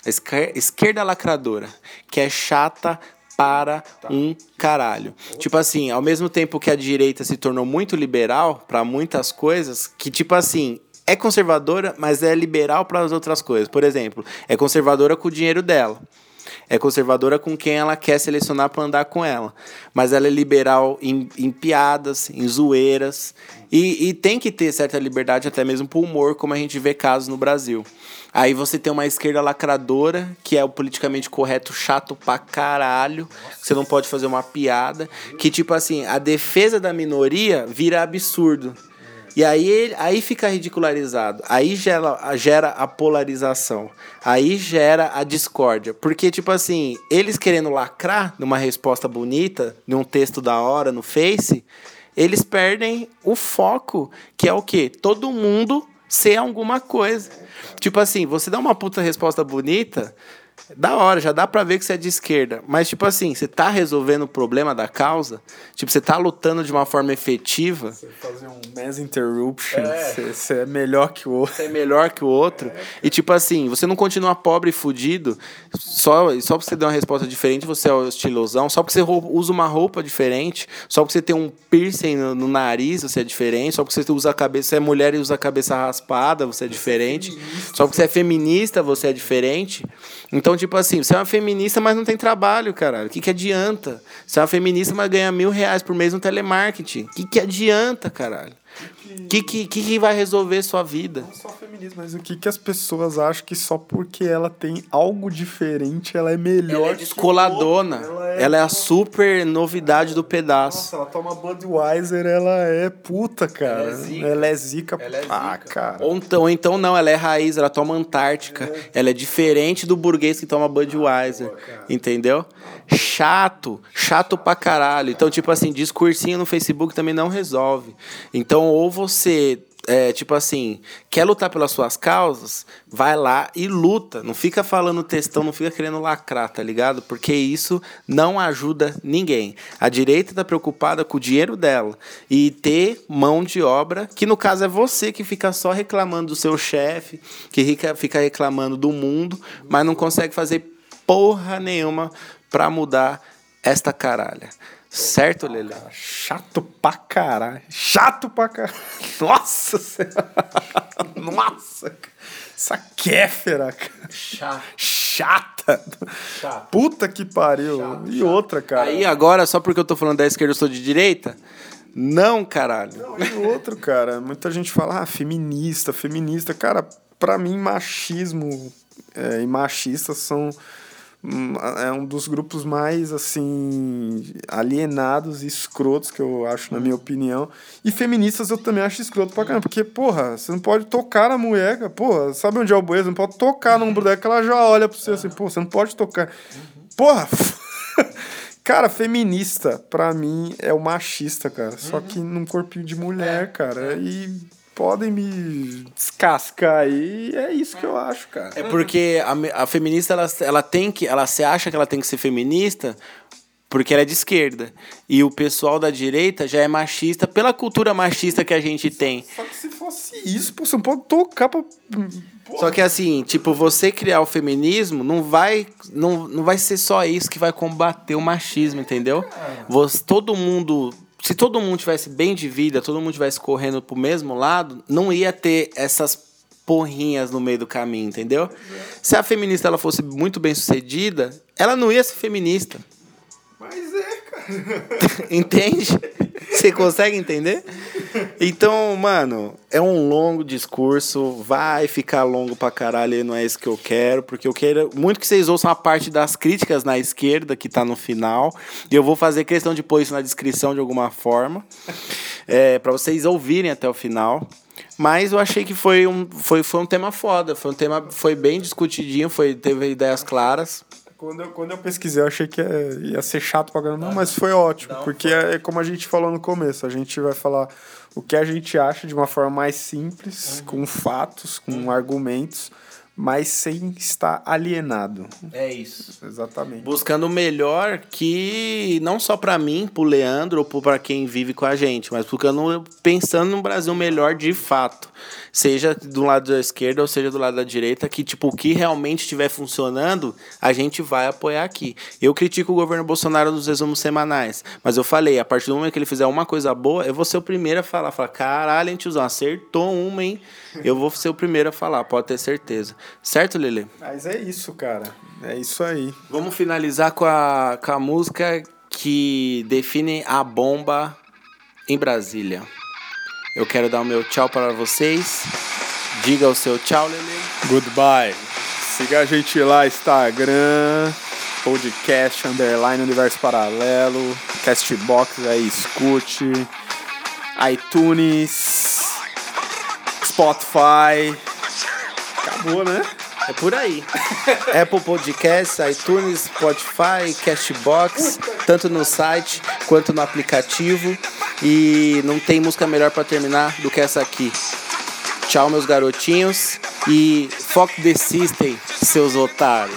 A esquer- esquerda lacradora, que é chata para um caralho. Tipo assim, ao mesmo tempo que a direita se tornou muito liberal para muitas coisas, que tipo assim, é conservadora, mas é liberal para as outras coisas. Por exemplo, é conservadora com o dinheiro dela. É conservadora com quem ela quer selecionar para andar com ela. Mas ela é liberal em, em piadas, em zoeiras. E, e tem que ter certa liberdade até mesmo para o humor, como a gente vê casos no Brasil. Aí você tem uma esquerda lacradora, que é o politicamente correto chato pra caralho. Você não pode fazer uma piada. Que, tipo assim, a defesa da minoria vira absurdo. E aí, aí fica ridicularizado. Aí gera, gera a polarização. Aí gera a discórdia. Porque, tipo assim, eles querendo lacrar numa resposta bonita, num texto da hora no Face, eles perdem o foco, que é o quê? Todo mundo ser alguma coisa. Tipo assim, você dá uma puta resposta bonita, da hora, já dá pra ver que você é de esquerda. Mas, tipo assim, você tá resolvendo o problema da causa? Tipo, você tá lutando de uma forma efetiva? Você fazer um mass interruption, é. você é melhor que o outro. Você é melhor que o outro. É. E, tipo assim, você não continua pobre e fudido só, só porque você deu uma resposta diferente, você é o estilosão. Só porque você usa uma roupa diferente. Só porque você tem um piercing no, no nariz, você é diferente. Só porque você usa a cabeça, você é mulher e usa a cabeça raspada, você é diferente. Só porque você é feminista, você é diferente. Então, tipo assim, você é uma feminista, mas não tem trabalho, cara. O que, que adianta? Você é uma feminista, mas ganha mil reais por mês no telemarketing. O que, que adianta, caralho? O que, que, que, que vai resolver sua vida? Não só feminismo, mas o que, que as pessoas acham que só porque ela tem algo diferente ela é melhor. Ela é descoladona. Ela é... ela é a super novidade do pedaço. Nossa, ela toma Budweiser, ela é puta, cara. Ela é zica. Ela é zica, ela é zica. Ah, cara. Ou então, ou então não, ela é raiz, ela toma Antártica. É. Ela é diferente do burguês que toma Budweiser. Ah, entendeu? Chato, chato pra caralho. Então, tipo assim, discursinho no Facebook também não resolve. Então, ou você é, tipo assim, quer lutar pelas suas causas, vai lá e luta. Não fica falando textão, não fica querendo lacrar, tá ligado? Porque isso não ajuda ninguém. A direita tá preocupada com o dinheiro dela e ter mão de obra, que no caso é você que fica só reclamando do seu chefe, que fica reclamando do mundo, mas não consegue fazer porra nenhuma para mudar esta caralha. Certo, Lele? Chato pra caralho. Chato pra caralho. Nossa Nossa. Essa kéfera, cara. Chata. Chata. Puta que pariu. Chato, e chato. outra, cara. Aí agora, só porque eu tô falando da esquerda, eu sou de direita? Não, caralho. Não, e outro, cara. Muita gente fala, ah, feminista, feminista. Cara, pra mim, machismo é, e machistas são é um dos grupos mais assim alienados e escrotos que eu acho na minha opinião. E feministas eu também acho escroto pra caramba porque porra você não pode tocar na mulher porra sabe onde é o bueiro? Você não pode tocar numa mulher que ela já olha pra você assim pô você não pode tocar. Porra cara feminista pra mim é o machista cara. Só que num corpinho de mulher cara. e podem me descascar aí. é isso que eu acho, cara. É porque a, a feminista, ela, ela tem que. Ela se acha que ela tem que ser feminista porque ela é de esquerda. E o pessoal da direita já é machista pela cultura machista que a gente tem. Só que se fosse isso, pô, você não pode tocar pra. Porra. Só que assim, tipo, você criar o feminismo não vai, não, não vai ser só isso que vai combater o machismo, entendeu? Você, todo mundo se todo mundo tivesse bem de vida, todo mundo tivesse correndo pro mesmo lado, não ia ter essas porrinhas no meio do caminho, entendeu? Se a feminista ela fosse muito bem sucedida, ela não ia ser feminista. Mas é, cara. Entende? Você consegue entender? Então, mano, é um longo discurso, vai ficar longo pra caralho não é isso que eu quero, porque eu quero muito que vocês ouçam a parte das críticas na esquerda, que tá no final, e eu vou fazer questão de pôr isso na descrição de alguma forma, é, para vocês ouvirem até o final. Mas eu achei que foi um, foi, foi um tema foda, foi um tema foi bem discutidinho, foi, teve ideias claras. Quando eu, quando eu pesquisei, eu achei que ia, ia ser chato pra caramba. Não, mas foi ótimo. Não, porque foi. é como a gente falou no começo. A gente vai falar o que a gente acha de uma forma mais simples, uhum. com fatos, com uhum. argumentos mas sem estar alienado. É isso. Exatamente. Buscando o melhor que não só para mim, pro Leandro ou para quem vive com a gente, mas buscando pensando no Brasil melhor de fato, seja do lado da esquerda ou seja do lado da direita, que tipo o que realmente estiver funcionando, a gente vai apoiar aqui. Eu critico o governo Bolsonaro nos resumos semanais, mas eu falei, a partir do momento que ele fizer uma coisa boa, eu vou ser o primeiro a falar, falar, caralho, hein, tiozão, acertou uma, hein? Eu vou ser o primeiro a falar, pode ter certeza. Certo, Lele? Mas é isso, cara. É isso aí. Vamos finalizar com a, com a música que define a bomba em Brasília. Eu quero dar o meu tchau para vocês. Diga o seu tchau, Lele. Goodbye. Siga a gente lá, Instagram, podcast, underline, universo paralelo, castbox aí, escute, iTunes, Spotify. Acabou, né? É por aí. Apple Podcasts, iTunes, Spotify, Castbox, tanto no site quanto no aplicativo. E não tem música melhor para terminar do que essa aqui. Tchau, meus garotinhos. E fuck the system, seus otários.